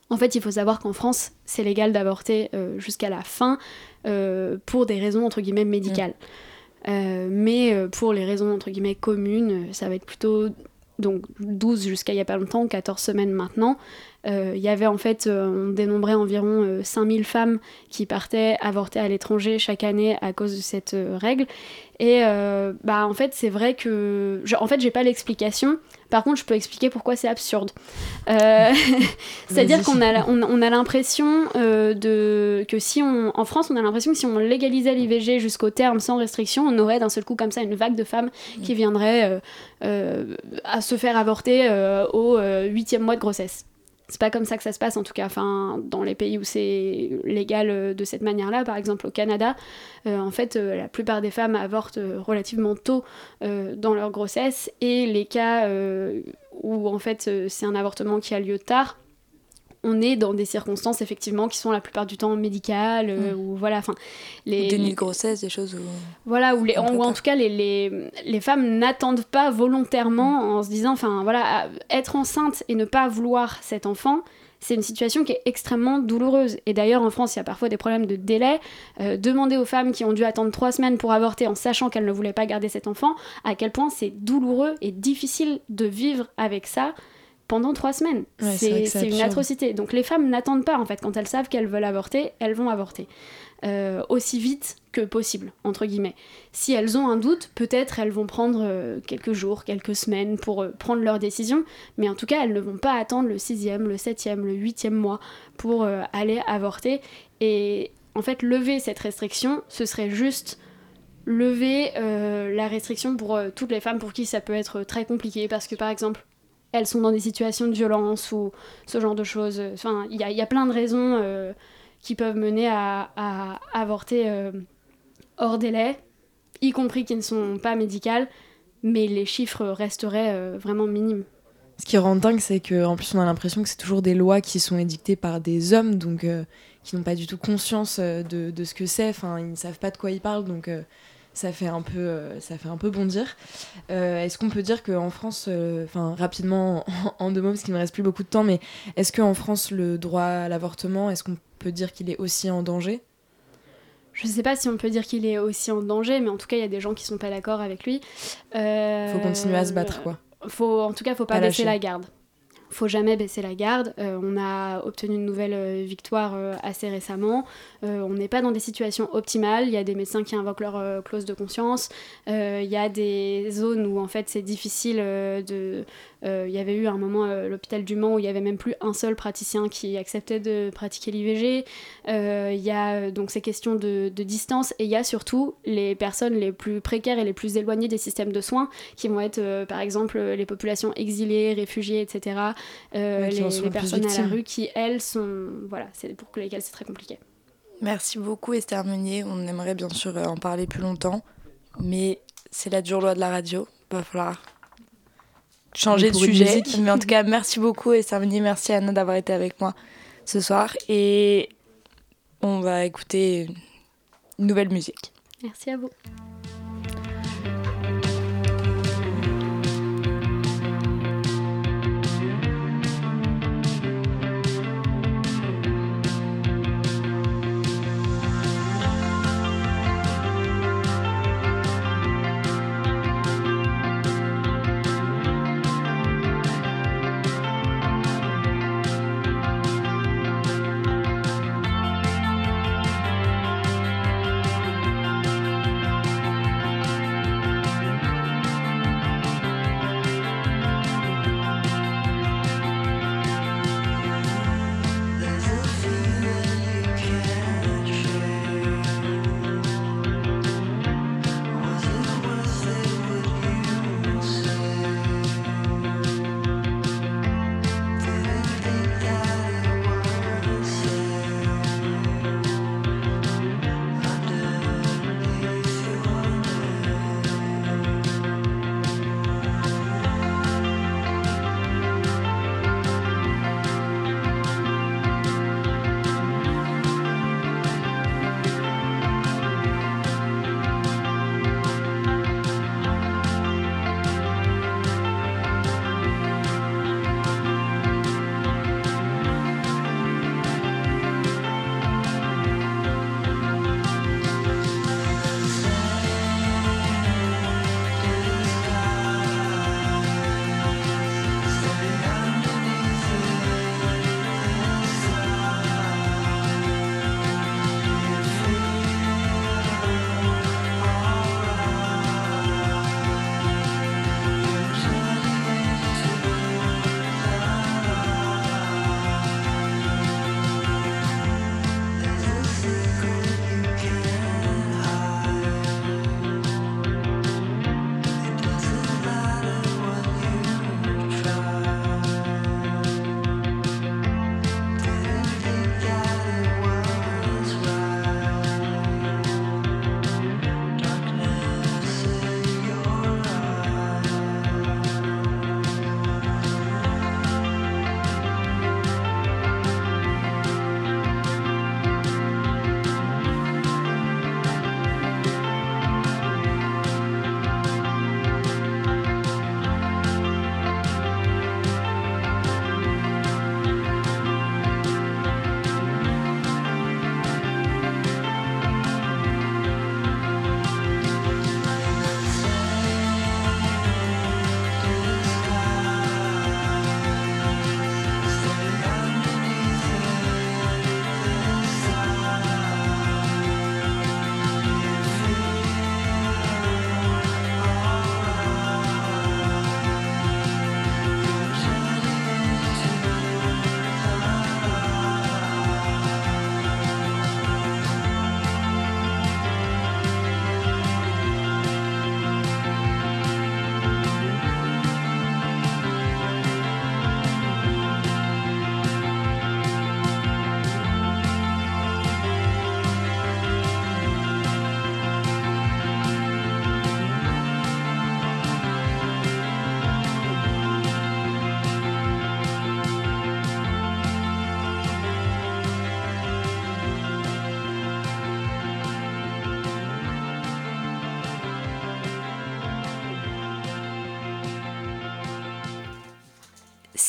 En fait, il faut savoir qu'en France, c'est légal d'avorter euh, jusqu'à la fin pour des raisons entre guillemets médicales. Euh, mais pour les raisons entre guillemets communes, ça va être plutôt donc 12 jusqu'à il y a pas longtemps, 14 semaines maintenant. Euh, Il y avait en fait, euh, on dénombrait environ euh, 5000 femmes qui partaient avorter à l'étranger chaque année à cause de cette euh, règle. Et euh, bah en fait, c'est vrai que. je- en fait, j'ai pas l'explication. Par contre, je peux expliquer pourquoi c'est absurde. Euh, <laughs> C'est-à-dire qu'on a, on, on a l'impression euh, de que si on. En France, on a l'impression que si on légalisait l'IVG jusqu'au terme sans restriction, on aurait d'un seul coup comme ça une vague de femmes qui viendraient euh, euh, à se faire avorter euh, au euh, huitième mois de grossesse. C'est pas comme ça que ça se passe en tout cas. Dans les pays où c'est légal euh, de cette manière-là, par exemple au Canada, euh, en fait, euh, la plupart des femmes avortent relativement tôt dans leur grossesse et les cas où en fait c'est un avortement qui a lieu tard, on est dans des circonstances effectivement qui sont la plupart du temps médicales euh, ou voilà, enfin les Des de grossesse, des choses où. voilà, ou, les, en, ou en tout cas, les, les, les femmes n'attendent pas volontairement en se disant, enfin voilà, être enceinte et ne pas vouloir cet enfant, c'est une situation qui est extrêmement douloureuse. Et d'ailleurs, en France, il y a parfois des problèmes de délai. Euh, demander aux femmes qui ont dû attendre trois semaines pour avorter en sachant qu'elles ne voulaient pas garder cet enfant, à quel point c'est douloureux et difficile de vivre avec ça pendant trois semaines. Ouais, c'est une atrocité. Donc les femmes n'attendent pas, en fait, quand elles savent qu'elles veulent avorter, elles vont avorter. Euh, aussi vite que possible, entre guillemets. Si elles ont un doute, peut-être elles vont prendre euh, quelques jours, quelques semaines pour euh, prendre leur décision, mais en tout cas, elles ne vont pas attendre le sixième, le septième, le huitième mois pour aller avorter. Et en fait, lever cette restriction, ce serait juste lever euh, la restriction pour euh, toutes les femmes pour qui ça peut être très compliqué, parce que par exemple, elles sont dans des situations de violence ou ce genre de choses. Enfin, il y, a- plein de raisons euh, qui peuvent mener à, avorter euh, hors délai, y compris qui ne sont pas médicales, mais les chiffres resteraient euh, vraiment minimes. Ce qui rend dingue, c'est qu'en plus, on a l'impression que c'est toujours des lois qui sont édictées par des hommes, donc qui n'ont pas du tout conscience de, de ce que c'est. Enfin, ils ne savent pas de quoi ils parlent, donc ça fait un peu, euh, ça fait un peu bondir. Euh, est-ce qu'on peut dire qu'en France, euh, enfin rapidement en, <laughs> en deux mots, parce qu'il ne me reste plus beaucoup de temps, mais est-ce qu'en France, le droit à l'avortement, est-ce qu'on peut dire qu'il est aussi en danger? Je sais pas si on peut dire qu'il est aussi en danger, mais en tout cas, il y a des gens qui sont pas d'accord avec lui. Euh, Faut continuer à se battre, quoi. Faut, en tout cas, faut pas, Pas baisser lâcher. la garde. Faut jamais baisser la garde. Euh, on a obtenu une nouvelle euh, victoire euh, assez récemment. On n'est pas dans des situations optimales. Il y a des médecins qui invoquent leur clause de conscience. Il y a des zones où en fait c'est difficile de. Euh, Il y avait eu un moment euh, l'hôpital du Mans où il y avait même plus un seul praticien qui acceptait de pratiquer l'IVG. Euh, Il y a euh, donc ces questions de, de distance et il y a surtout les personnes les plus précaires et les plus éloignées des systèmes de soins qui vont être par exemple les populations exilées, réfugiées, etc. Ouais, les, les personnes à la rue qui elles sont voilà c'est pour lesquelles c'est très compliqué. Merci beaucoup Esther Meunier. On aimerait bien sûr en parler plus longtemps, mais c'est la dure loi de la radio. Il va falloir changer de sujet. Mais en tout cas, merci beaucoup Esther Meunier. Merci Anna d'avoir été avec moi ce soir. Et on va écouter une nouvelle musique. Merci à vous.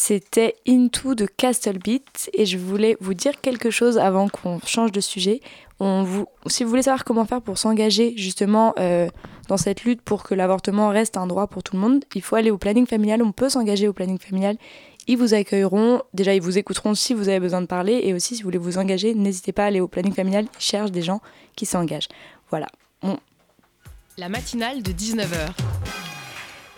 C'était Into de Castle Beat et je voulais vous dire quelque chose avant qu'on change de sujet. Si vous voulez savoir comment faire pour s'engager justement euh, dans cette lutte pour que l'avortement reste un droit pour tout le monde, il faut aller au planning familial. On peut s'engager au planning familial. Ils vous accueilleront, déjà ils vous écouteront si vous avez besoin de parler et aussi si vous voulez vous engager, n'hésitez pas à aller au planning familial. Ils cherchent des gens qui s'engagent. Voilà. La matinale de 19h.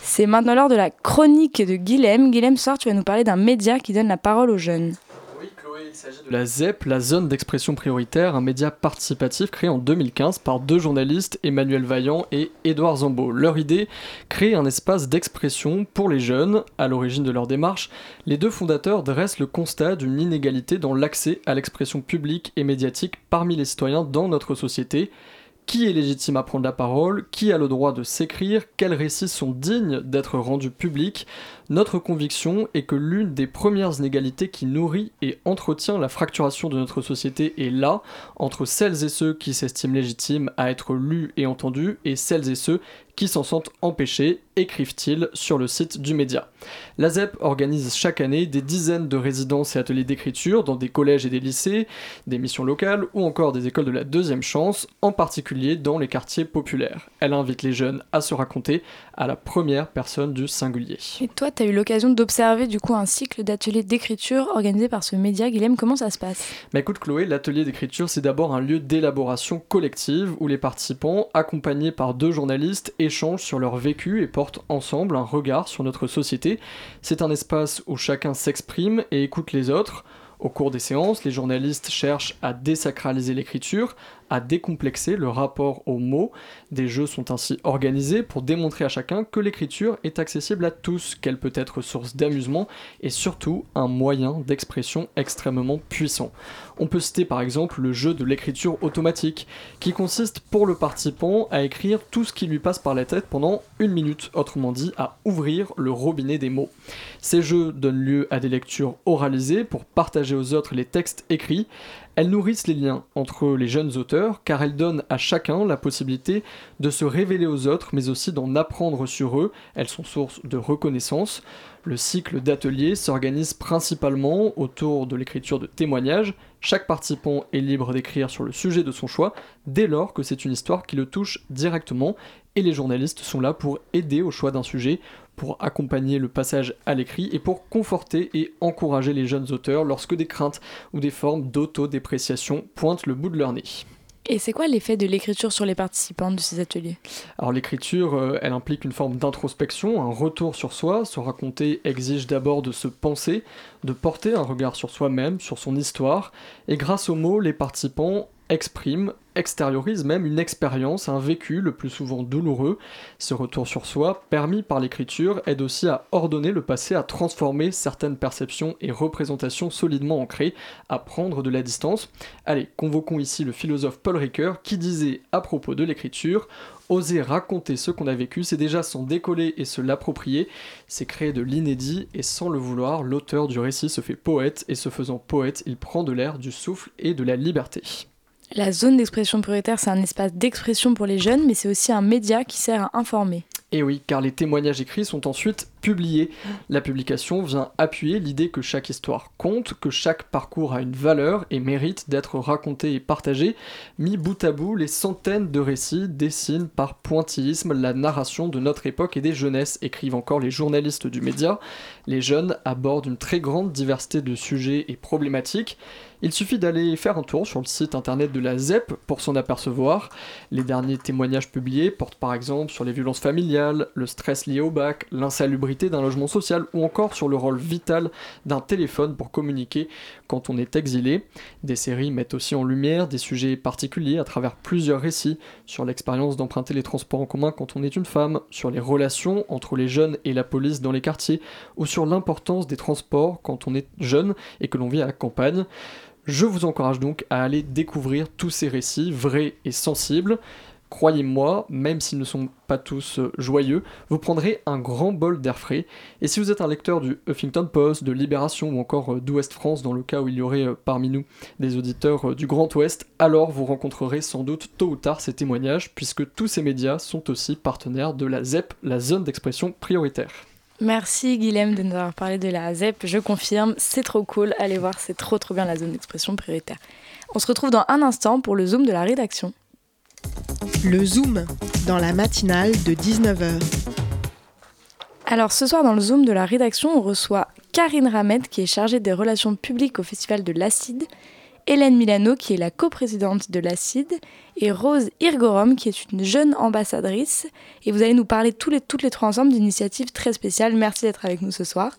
C'est maintenant l'heure de la chronique de Guilhem. Guilhem, soir, tu vas nous parler d'un média qui donne la parole aux jeunes. Oui, Chloé, il s'agit de la ZEP, la zone d'expression prioritaire, un média participatif créé en 2015 par deux journalistes, Emmanuel Vaillant et Édouard Zambeau. Leur idée, créer un espace d'expression pour les jeunes. À l'origine de leur démarche, les deux fondateurs dressent le constat d'une inégalité dans l'accès à l'expression publique et médiatique parmi les citoyens dans notre société. Qui est légitime à prendre la parole? Qui a le droit de s'écrire? Quels récits sont dignes d'être rendus publics? Notre conviction est que l'une des premières inégalités qui nourrit et entretient la fracturation de notre société est là, entre celles et ceux qui s'estiment légitimes à être lus et entendus, et celles et ceux qui s'en sentent empêchés, écrivent-ils sur le site du média. La ZEP organise chaque année des dizaines de résidences et ateliers d'écriture dans des collèges et des lycées, des missions locales ou encore des écoles de la deuxième chance, en particulier dans les quartiers populaires. Elle invite les jeunes à se raconter à la première personne du singulier. Et toi, tu as eu l'occasion d'observer du coup un cycle d'ateliers d'écriture organisé par ce média. Guilhem, comment ça se passe? Bah écoute Chloé, l'atelier d'écriture c'est d'abord un lieu d'élaboration collective où les participants, accompagnés par deux journalistes, échangent sur leur vécu et portent ensemble un regard sur notre société. C'est un espace où chacun s'exprime et écoute les autres. Au cours des séances, les journalistes cherchent à désacraliser l'écriture, à décomplexer le rapport aux mots. Des jeux sont ainsi organisés pour démontrer à chacun que l'écriture est accessible à tous, qu'elle peut être source d'amusement et surtout un moyen d'expression extrêmement puissant. On peut citer par exemple le jeu de l'écriture automatique, qui consiste pour le participant à écrire tout ce qui lui passe par la tête pendant une minute, autrement dit à ouvrir le robinet des mots. Ces jeux donnent lieu à des lectures oralisées pour partager aux autres les textes écrits. Elles nourrissent les liens entre les jeunes auteurs car elles donnent à chacun la possibilité de se révéler aux autres mais aussi d'en apprendre sur eux. Elles sont source de reconnaissance. Le cycle d'ateliers s'organise principalement autour de l'écriture de témoignages. Chaque participant est libre d'écrire sur le sujet de son choix dès lors que c'est une histoire qui le touche directement et les journalistes sont là pour aider au choix d'un sujet, pour accompagner le passage à l'écrit et pour conforter et encourager les jeunes auteurs lorsque des craintes ou des formes d'autodépréciation pointent le bout de leur nez. Et c'est quoi l'effet de l'écriture sur les participants de ces ateliers? Alors l'écriture, euh, elle implique une forme d'introspection, un retour sur soi. Se raconter exige d'abord de se penser, de porter un regard sur soi-même, sur son histoire. Et grâce aux mots, les participants expriment, extériorisent même une expérience, un vécu le plus souvent douloureux. Ce retour sur soi, permis par l'écriture, aide aussi à ordonner le passé, à transformer certaines perceptions et représentations solidement ancrées, à prendre de la distance. Allez, convoquons ici le philosophe Paul Ricoeur qui disait à propos de l'écriture Oser raconter ce qu'on a vécu, c'est déjà s'en décoller et se l'approprier, c'est créer de l'inédit et sans le vouloir, l'auteur du récit se fait poète et se faisant poète, il prend de l'air, du souffle et de la liberté. La zone d'expression prioritaire, c'est un espace d'expression pour les jeunes, mais c'est aussi un média qui sert à informer. Et oui, car les témoignages écrits sont ensuite publiés. La publication vient appuyer l'idée que chaque histoire compte, que chaque parcours a une valeur et mérite d'être raconté et partagé. Mis bout à bout, les centaines de récits dessinent par pointillisme la narration de notre époque et des jeunesses, écrivent encore les journalistes du média. Les jeunes abordent une très grande diversité de sujets et problématiques. Il suffit d'aller faire un tour sur le site internet de la ZEP pour s'en apercevoir. Les derniers témoignages publiés portent par exemple sur les violences familiales, le stress lié au bac, l'insalubrité d'un logement social ou encore sur le rôle vital d'un téléphone pour communiquer quand on est exilé. Des séries mettent aussi en lumière des sujets particuliers à travers plusieurs récits sur l'expérience d'emprunter les transports en commun quand on est une femme, sur les relations entre les jeunes et la police dans les quartiers ou sur l'importance des transports quand on est jeune et que l'on vit à la campagne. Je vous encourage donc à aller découvrir tous ces récits vrais et sensibles. Croyez-moi, même s'ils ne sont pas tous euh, joyeux, vous prendrez un grand bol d'air frais. Et si vous êtes un lecteur du Huffington Post, de Libération ou encore euh, d'Ouest France, dans le cas où il y aurait euh, parmi nous des auditeurs du Grand Ouest, alors vous rencontrerez sans doute tôt ou tard ces témoignages, puisque tous ces médias sont aussi partenaires de la ZEP, la zone d'expression prioritaire. Merci Guilhem de nous avoir parlé de la ZEP. Je confirme, c'est trop cool. Allez voir, c'est trop trop bien la zone d'expression prioritaire. On se retrouve dans un instant pour le Zoom de la rédaction. Le Zoom, dans la matinale de 19h. Alors ce soir dans le Zoom de la rédaction, on reçoit Karine Ramed qui est chargée des relations publiques au Festival de l'Acide, Hélène Milano qui est la coprésidente de l'Acide et Rose Irgorom qui est une jeune ambassadrice. Et vous allez nous parler tous les, toutes les trois ensemble d'initiatives très spéciales. Merci d'être avec nous ce soir.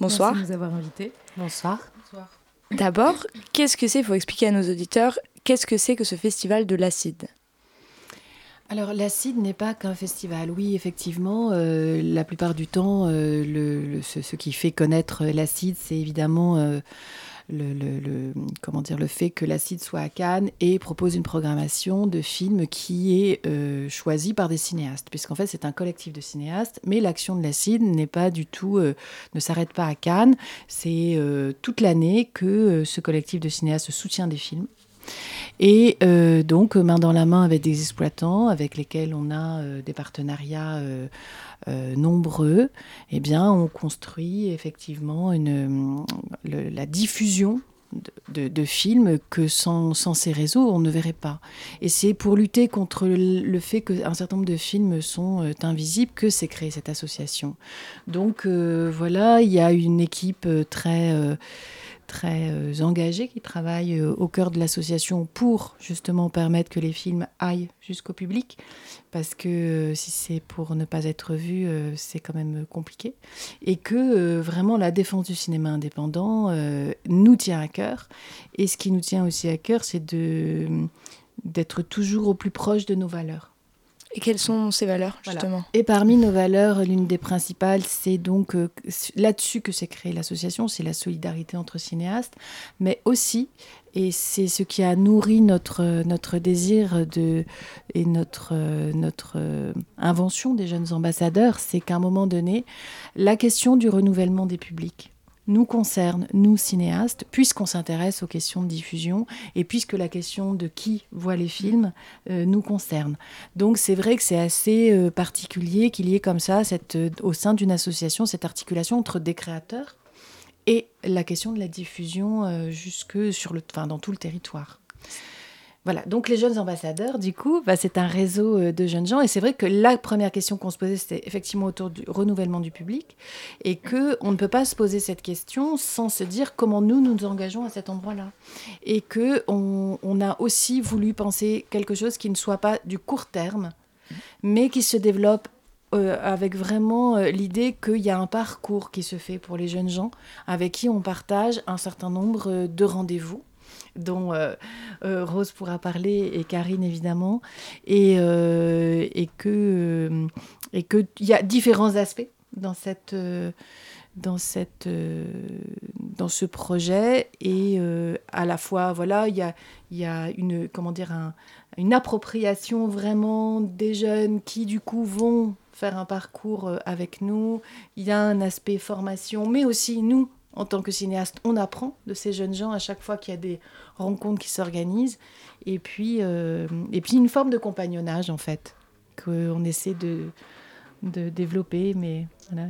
Bonsoir. Merci de nous avoir invités. Bonsoir. Bonsoir. D'abord, qu'est-ce que c'est Il faut expliquer à nos auditeurs qu'est-ce que c'est que ce festival de l'acide alors l'acide n'est pas qu'un festival. Oui, effectivement, euh, la plupart du temps, euh, le, ce, qui fait connaître l'acide, c'est évidemment euh, le, comment dire, le fait que l'acide soit à Cannes et propose une programmation de films qui est choisie par des cinéastes, puisqu'en fait c'est un collectif de cinéastes, mais l'action de l'acide n'est pas du tout, ne s'arrête pas à Cannes. C'est toute l'année que ce collectif de cinéastes soutient des films et euh, donc, main dans la main avec des exploitants avec lesquels on a euh, des partenariats euh, nombreux, eh bien, on construit effectivement la diffusion de, films que sans, ces réseaux, on ne verrait pas. Et c'est pour lutter contre le, fait qu'un certain nombre de films sont invisibles que s'est créée cette association. Donc voilà, il y a une équipe très très euh, engagés qui travaillent euh, au cœur de l'association pour justement permettre que les films aillent jusqu'au public. Parce que euh, si c'est pour ne pas être vu, c'est quand même compliqué. Et que vraiment la défense du cinéma indépendant nous tient à cœur. Et ce qui nous tient aussi à cœur, c'est d'être toujours au plus proche de nos valeurs. Et quelles sont ces valeurs, justement? Et parmi nos valeurs, l'une des principales, c'est donc euh, là-dessus que s'est créée l'association, c'est la solidarité entre cinéastes, mais aussi, et c'est ce qui a nourri notre, notre désir de, et notre, notre euh, invention des jeunes ambassadeurs, c'est qu'à un moment donné, la question du renouvellement des publics nous concerne, nous cinéastes, puisqu'on s'intéresse aux questions de diffusion et puisque la question de qui voit les films euh, nous concerne. Donc c'est vrai que c'est assez euh, particulier qu'il y ait comme ça, cette, euh, au sein d'une association, cette articulation entre des créateurs et la question de la diffusion jusque sur le, enfin, dans tout le territoire. Voilà, donc les jeunes ambassadeurs, du coup, bah, c'est un réseau euh, de jeunes gens. Et c'est vrai que la première question qu'on se posait, c'était effectivement autour du renouvellement du public. Et qu'on ne peut pas se poser cette question sans se dire comment nous nous engageons à cet endroit-là. Et qu'on on a aussi voulu penser quelque chose qui ne soit pas du court terme, mais qui se développe euh, avec vraiment euh, l'idée qu'il y a un parcours qui se fait pour les jeunes gens avec qui on partage un certain nombre de rendez-vous dont euh, euh, Rose pourra parler et Karine évidemment, et, euh, et que et qu'il y a différents aspects dans cette dans cette dans ce projet. Et à la fois voilà il y a il y a une comment dire une appropriation vraiment des jeunes qui du coup vont faire un parcours avec nous. Il y a un aspect formation mais aussi nous en tant que cinéaste, on apprend de ces jeunes gens à chaque fois qu'il y a des rencontres qui s'organisent. Et puis, euh, et puis une forme de compagnonnage, en fait, qu'on essaie de, de développer. Mais voilà.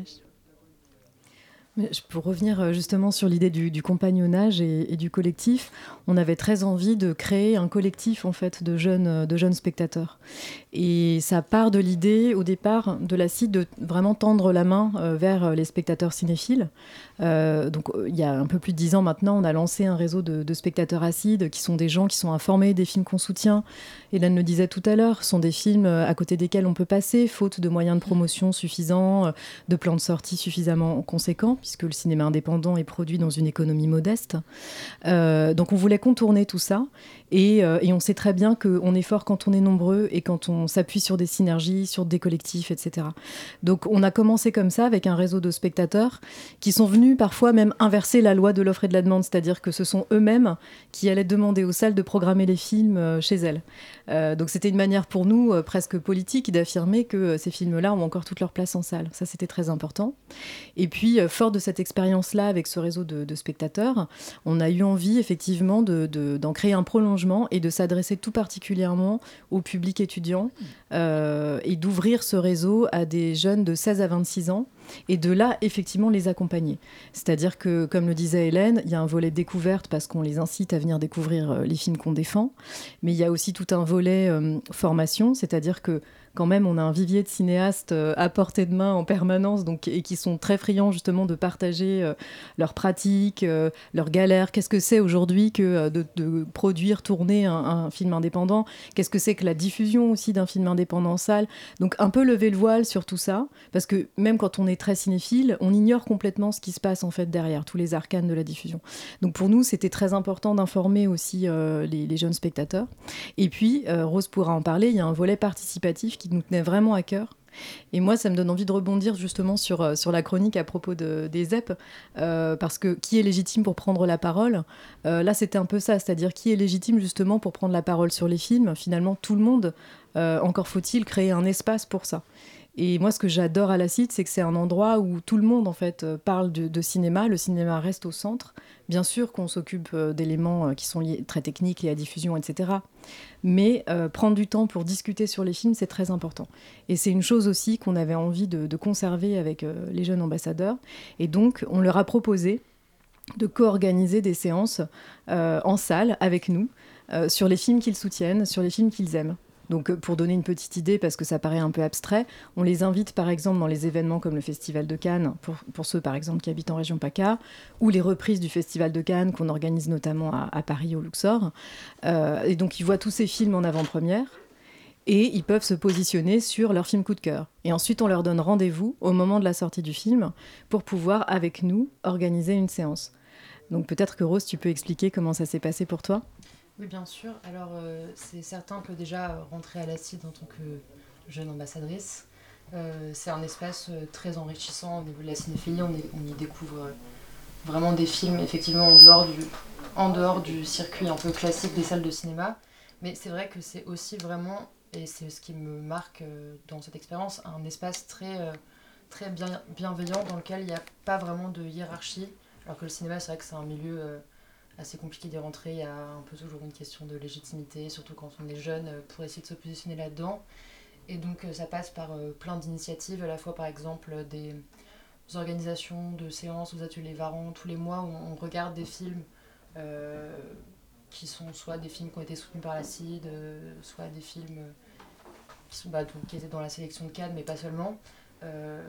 Pour revenir euh, justement sur l'idée du, compagnonnage et, du collectif, on avait très envie de créer un collectif en fait de jeunes, de jeunes spectateurs. Et ça part de l'idée au départ de la CID de vraiment tendre la main euh, vers les spectateurs cinéphiles. Euh, donc il y a un peu plus de dix ans maintenant, on a lancé un réseau de, spectateurs acides qui sont des gens qui sont informés des films qu'on soutient. Hélène le disait tout à l'heure, sont des films à côté desquels on peut passer, faute de moyens de promotion suffisants, de plans de sortie suffisamment conséquents puisque le cinéma indépendant est produit dans une économie modeste. Euh, donc on voulait contourner tout ça, et, euh, et on sait très bien qu'on est fort quand on est nombreux et quand on s'appuie sur des synergies, sur des collectifs, etc. Donc on a commencé comme ça avec un réseau de spectateurs qui sont venus parfois même inverser la loi de l'offre et de la demande, c'est-à-dire que ce sont eux-mêmes qui allaient demander aux salles de programmer les films euh, chez elles. donc c'était une manière pour nous presque politique d'affirmer que ces films-là ont encore toute leur place en salle. Ça c'était très important. Et puis fort de cette expérience-là avec ce réseau de, spectateurs, on a eu envie effectivement d'en de, créer un prolongement et de s'adresser tout particulièrement au public étudiant euh, et d'ouvrir ce réseau à des jeunes de 16 à 26 ans et de là, effectivement, les accompagner. C'est-à-dire que, comme le disait Hélène, il y a un volet découverte parce qu'on les incite à venir découvrir euh, les films qu'on défend, mais il y a aussi tout un volet euh, formation, c'est-à-dire que quand même, on a un vivier de cinéastes euh, à portée de main en permanence, donc, et qui sont très friands justement de partager euh, leurs pratiques, euh, leurs galères. Qu'est-ce que c'est aujourd'hui que de, produire, tourner un, film indépendant? Qu'est-ce que c'est que la diffusion aussi d'un film indépendant en salle? Donc un peu lever le voile sur tout ça, parce que même quand on est très cinéphile, on ignore complètement ce qui se passe en fait derrière tous les arcanes de la diffusion. Donc pour nous, c'était très important d'informer aussi les, les, jeunes spectateurs. Et puis, Rose pourra en parler, il y a un volet participatif qui nous tenait vraiment à cœur. Et moi, ça me donne envie de rebondir justement sur, euh, la chronique à propos de, des ZEP, euh, parce que qui est légitime pour prendre la parole? Euh, Là, c'était un peu ça, c'est-à-dire qui est légitime justement pour prendre la parole sur les films? Finalement, tout le monde. encore faut-il créer un espace pour ça. Et moi, ce que j'adore à la CIT, c'est que c'est un endroit où tout le monde, en fait, parle de, cinéma. Le cinéma reste au centre. Bien sûr qu'on s'occupe d'éléments qui sont liés, très techniques, liés à diffusion, etc. Mais prendre du temps pour discuter sur les films, c'est très important. Et c'est une chose aussi qu'on avait envie de, conserver avec les jeunes ambassadeurs. Et donc, on leur a proposé de co-organiser des séances en salle avec nous sur les films qu'ils soutiennent, sur les films qu'ils aiment. Donc, euh, pour donner une petite idée, parce que ça paraît un peu abstrait, on les invite par exemple dans les événements comme le Festival de Cannes, pour, ceux par exemple qui habitent en région PACA, ou les reprises du Festival de Cannes qu'on organise notamment à, Paris au Luxor. Euh, et donc, ils voient tous ces films en avant-première et ils peuvent se positionner sur leur film coup de cœur. Et ensuite, on leur donne rendez-vous au moment de la sortie du film pour pouvoir, avec nous, organiser une séance. Donc peut-être que Rose, tu peux expliquer comment ça s'est passé pour toi? Oui, bien sûr. Alors, euh, c'est certain que déjà, rentrer à l'ACID en tant que jeune ambassadrice, euh, c'est un espace euh, très enrichissant au niveau de la cinéphilie. On, y découvre vraiment des films, effectivement, en dehors, du, en dehors du circuit un peu classique des salles de cinéma. Mais c'est vrai que c'est aussi vraiment, et c'est ce qui me marque dans cette expérience, un espace très, très bien, bienveillant dans lequel il n'y a pas vraiment de hiérarchie. Alors que le cinéma, c'est vrai que c'est un milieu assez compliqué d'y rentrer. Il y a un peu toujours une question de légitimité, surtout quand on est jeune, euh, pour essayer de se positionner là-dedans. Et donc euh, ça passe par euh, plein d'initiatives, à la fois par exemple des organisations de séances aux ateliers Varon tous les mois où on regarde des films qui sont soit des films qui ont été soutenus par la CID, soit des films qui, bah, qui étaient dans la sélection de Cannes, mais pas seulement. Euh,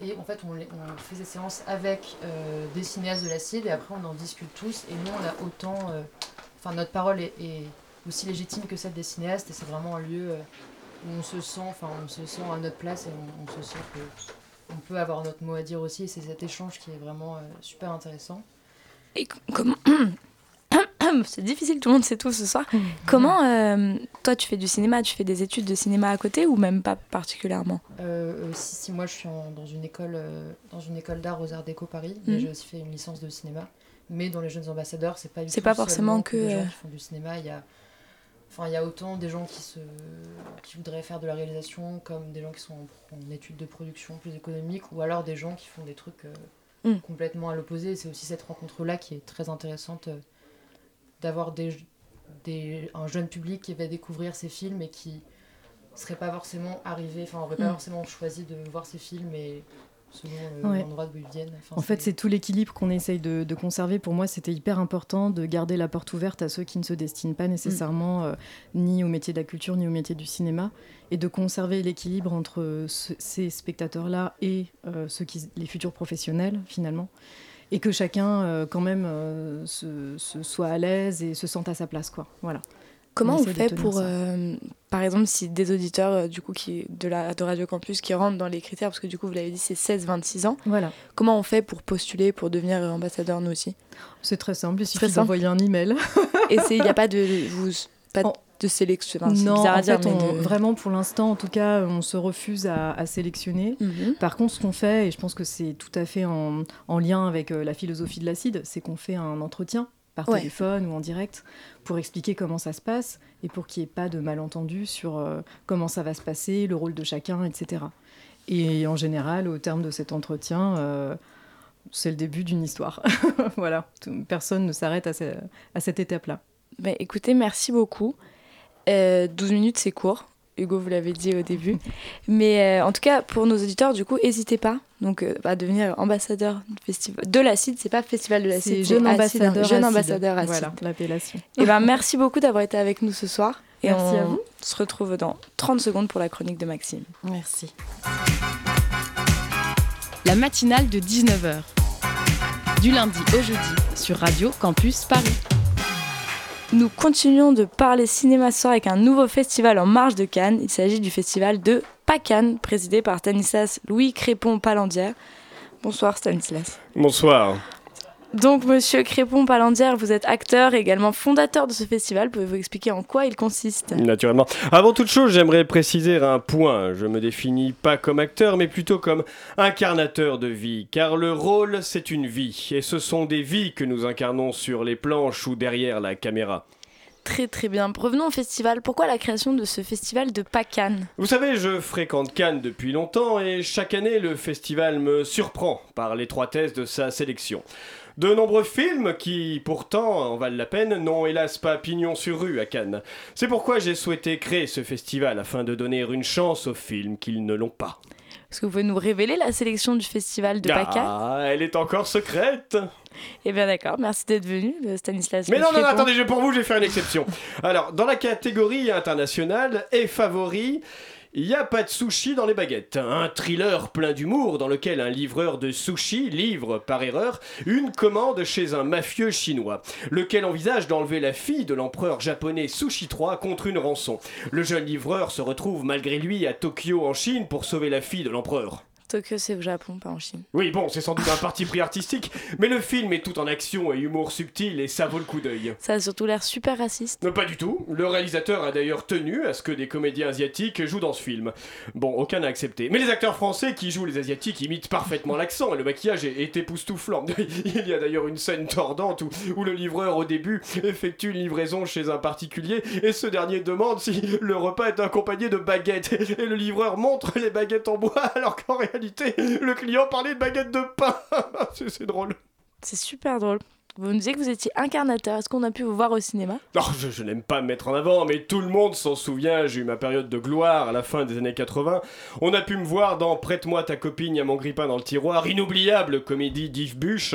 et en fait, on, on, fait des séances avec euh, des cinéastes de l'acide et après on en discute tous. Et nous, on a autant. Euh, enfin, notre parole est, aussi légitime que celle des cinéastes et c'est vraiment un lieu où on se sent, enfin, on se sent à notre place et on, se sent qu'on peut avoir notre mot à dire aussi. Et c'est cet échange qui est vraiment super intéressant. Et comment, <clears throat> <clears throat> c'est difficile, tout le monde sait tout ce soir. Comment, euh, toi, tu fais du cinéma, tu fais des études de cinéma à côté ou même pas particulièrement? Euh, euh, si, si, moi je suis dans une école, dans une école d'art aux Arts Déco Paris, mais mhm. j'ai aussi fait une licence de cinéma. Mais dans les jeunes ambassadeurs, c'est pas C'est pas forcément que. Les gens qui font du cinéma, il y a. Enfin, il y a autant des gens qui, se, qui voudraient faire de la réalisation, comme des gens qui sont en, études de production plus économiques, ou alors des gens qui font des trucs mm. complètement à l'opposé. C'est aussi cette rencontre-là qui est très intéressante d'avoir des, des, un jeune public qui va découvrir ces films et qui serait pas forcément arrivé, enfin, aurait pas mm. forcément choisi de voir ces films et selon l'endroit d'où ils viennent. en fait, c'est tout l'équilibre qu'on essaye de, de, conserver. Pour moi, c'était hyper important de garder la porte ouverte à ceux qui ne se destinent pas nécessairement mm. euh, ni au métier de la culture ni au métier du cinéma et de conserver l'équilibre entre ces spectateurs-là et euh, ceux qui, les futurs professionnels, finalement et que chacun euh, quand même euh, se, soit à l'aise et se sente à sa place quoi. Voilà. Comment on, fait pour euh, par exemple si des auditeurs du coup qui de la de Radio Campus qui rentrent dans les critères parce que du coup vous l'avez dit c'est 16 26 ans. Voilà. Comment on fait pour postuler pour devenir ambassadeur nous aussi? C'est très simple. Il suffit d'envoyer un email. Et il n'y a pas de vous pas de sélection Non, en fait, vraiment pour l'instant, en tout cas, on se refuse à, sélectionner. Mhm. Par contre, ce qu'on fait, et je pense que c'est tout à fait en, lien avec euh, la philosophie de l'acide, c'est qu'on fait un entretien par téléphone ou en direct pour expliquer comment ça se passe et pour qu'il n'y ait pas de malentendus sur euh, comment ça va se passer, le rôle de chacun, etc. Et en général, au terme de cet entretien, euh, c'est le début d'une histoire. <laughs> voilà, personne ne s'arrête à, à cette étape-là. Bah, écoutez, merci beaucoup. 12 euh, minutes, c'est court. Hugo vous l'avez dit au début. Mais en tout cas, pour nos auditeurs, du coup, n'hésitez pas donc à devenir ambassadeur du festival de l'acide. C'est pas festival de l'acide, c'est jeune ambassadeur. Jeune ambassadeur acide. Voilà l'appellation. Et ben merci beaucoup d'avoir été avec nous ce soir. Et Merci on à vous. se retrouve dans 30 secondes pour la chronique de Maxime. Merci. La matinale de 19h. Du lundi au jeudi sur Radio Campus Paris. Nous continuons de parler cinéma ce soir avec un nouveau festival en marge de Cannes. Il s'agit du festival de PACAN, présidé par Stanislas Louis Crépon-Palandière. Bonsoir Stanislas. Bonsoir. Donc, monsieur Crépon-Palandière, vous êtes acteur et également fondateur de ce festival. Pouvez-vous expliquer en quoi il consiste? Naturellement. Avant toute chose, j'aimerais préciser un point. Je me définis pas comme acteur, mais plutôt comme incarnateur de vie. Car le rôle, c'est une vie. Et ce sont des vies que nous incarnons sur les planches ou derrière la caméra. Très très bien. Revenons au festival. Pourquoi la création de ce festival de PACAN Vous savez, je fréquente Cannes depuis longtemps et chaque année, le festival me surprend par l'étroitesse de sa sélection. De nombreux films qui, pourtant, en valent la peine, n'ont hélas pas pignon sur rue à Cannes. C'est pourquoi j'ai souhaité créer ce festival afin de donner une chance aux films qu'ils ne l'ont pas. Est-ce que vous pouvez nous révéler la sélection du festival de PACAN Ah, elle est encore secrète Eh bien d'accord, merci d'être venu, euh, Stanislas. Mais non, non, non, attendez, pour vous, je vais faire une exception. Alors, dans la catégorie internationale et favori, il y a pas de sushi dans les baguettes. Un thriller plein d'humour dans lequel un livreur de sushi livre, par erreur, une commande chez un mafieux chinois, lequel envisage d'enlever la fille de l'empereur japonais Sushi 3 contre une rançon. Le jeune livreur se retrouve malgré lui à Tokyo en Chine pour sauver la fille de l'empereur. Tokyo, c'est au Japon, pas en Chine. Oui, bon, c'est sans doute un parti pris artistique, mais le film est tout en action et humour subtil et ça vaut le coup d'œil. Ça a surtout l'air super raciste. Non, pas du tout. Le réalisateur a d'ailleurs tenu à ce que des comédiens asiatiques jouent dans ce film. Bon, aucun n'a accepté. Mais les acteurs français qui jouent les asiatiques imitent parfaitement l'accent et le maquillage est, est époustouflant. <laughs> Il y a d'ailleurs une scène tordante où, où le livreur au début effectue une livraison chez un particulier et ce dernier demande si le repas est accompagné de baguettes. Et le livreur montre les baguettes en bois alors qu'en réalité le client parlait de baguettes de pain. <laughs> C'est c'est drôle. C'est super drôle. Vous nous disiez que vous étiez incarnateur. Est-ce qu'on a pu vous voir au cinéma? Non, je, je n'aime pas me mettre en avant, mais tout le monde s'en souvient. J'ai eu ma période de gloire à la fin des années 80. On a pu me voir dans Prête-moi ta copine, a mon grippin dans le tiroir. Inoubliable comédie d'Yves Buch.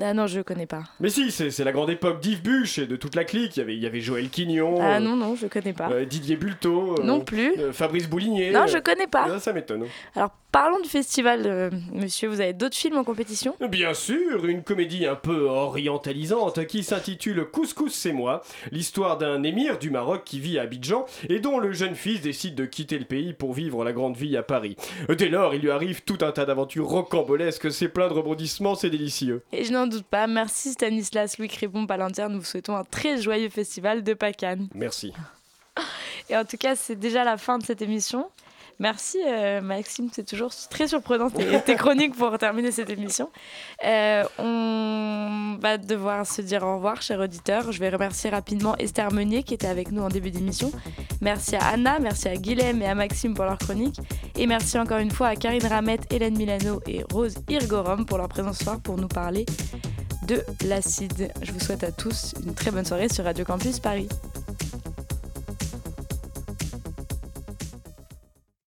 Ah non, je connais pas. Mais si, c'est la grande époque d'Yves Buch et de toute la clique. Il y avait, il y avait Joël Quignon. Ah euh, non, non, je connais pas. euh, Didier Bulto. euh, Non plus. Fabrice Boulinier. Non, je connais pas. Ah, ça m'étonne. Alors, parlons du festival, monsieur. Vous avez d'autres films en compétition? Bien sûr, une comédie un peu orientalisante qui s'intitule Couscous c'est moi, l'histoire d'un émir du Maroc qui vit à Abidjan et dont le jeune fils décide de quitter le pays pour vivre la grande vie à Paris. Dès lors, il lui arrive tout un tas d'aventures rocambolesques, c'est plein de rebondissements, c'est délicieux. Et je n'en doute pas. Merci Stanislas Louis Crépon Palantir. Nous vous souhaitons un très joyeux festival de PACAN. Merci. Et en tout cas, c'est déjà la fin de cette émission. Merci euh, Maxime, c'est toujours très surprenant tes, tes chroniques pour terminer cette émission. Euh, on va devoir se dire au revoir, chers auditeurs. Je vais remercier rapidement Esther Meunier qui était avec nous en début d'émission. Merci à Anna, merci à Guilhem et à Maxime pour leur chronique. Et merci encore une fois à Karine Ramette, Hélène Milano et Rose Irgorum pour leur présence ce soir pour nous parler de l'acide. Je vous souhaite à tous une très bonne soirée sur Radio Campus Paris.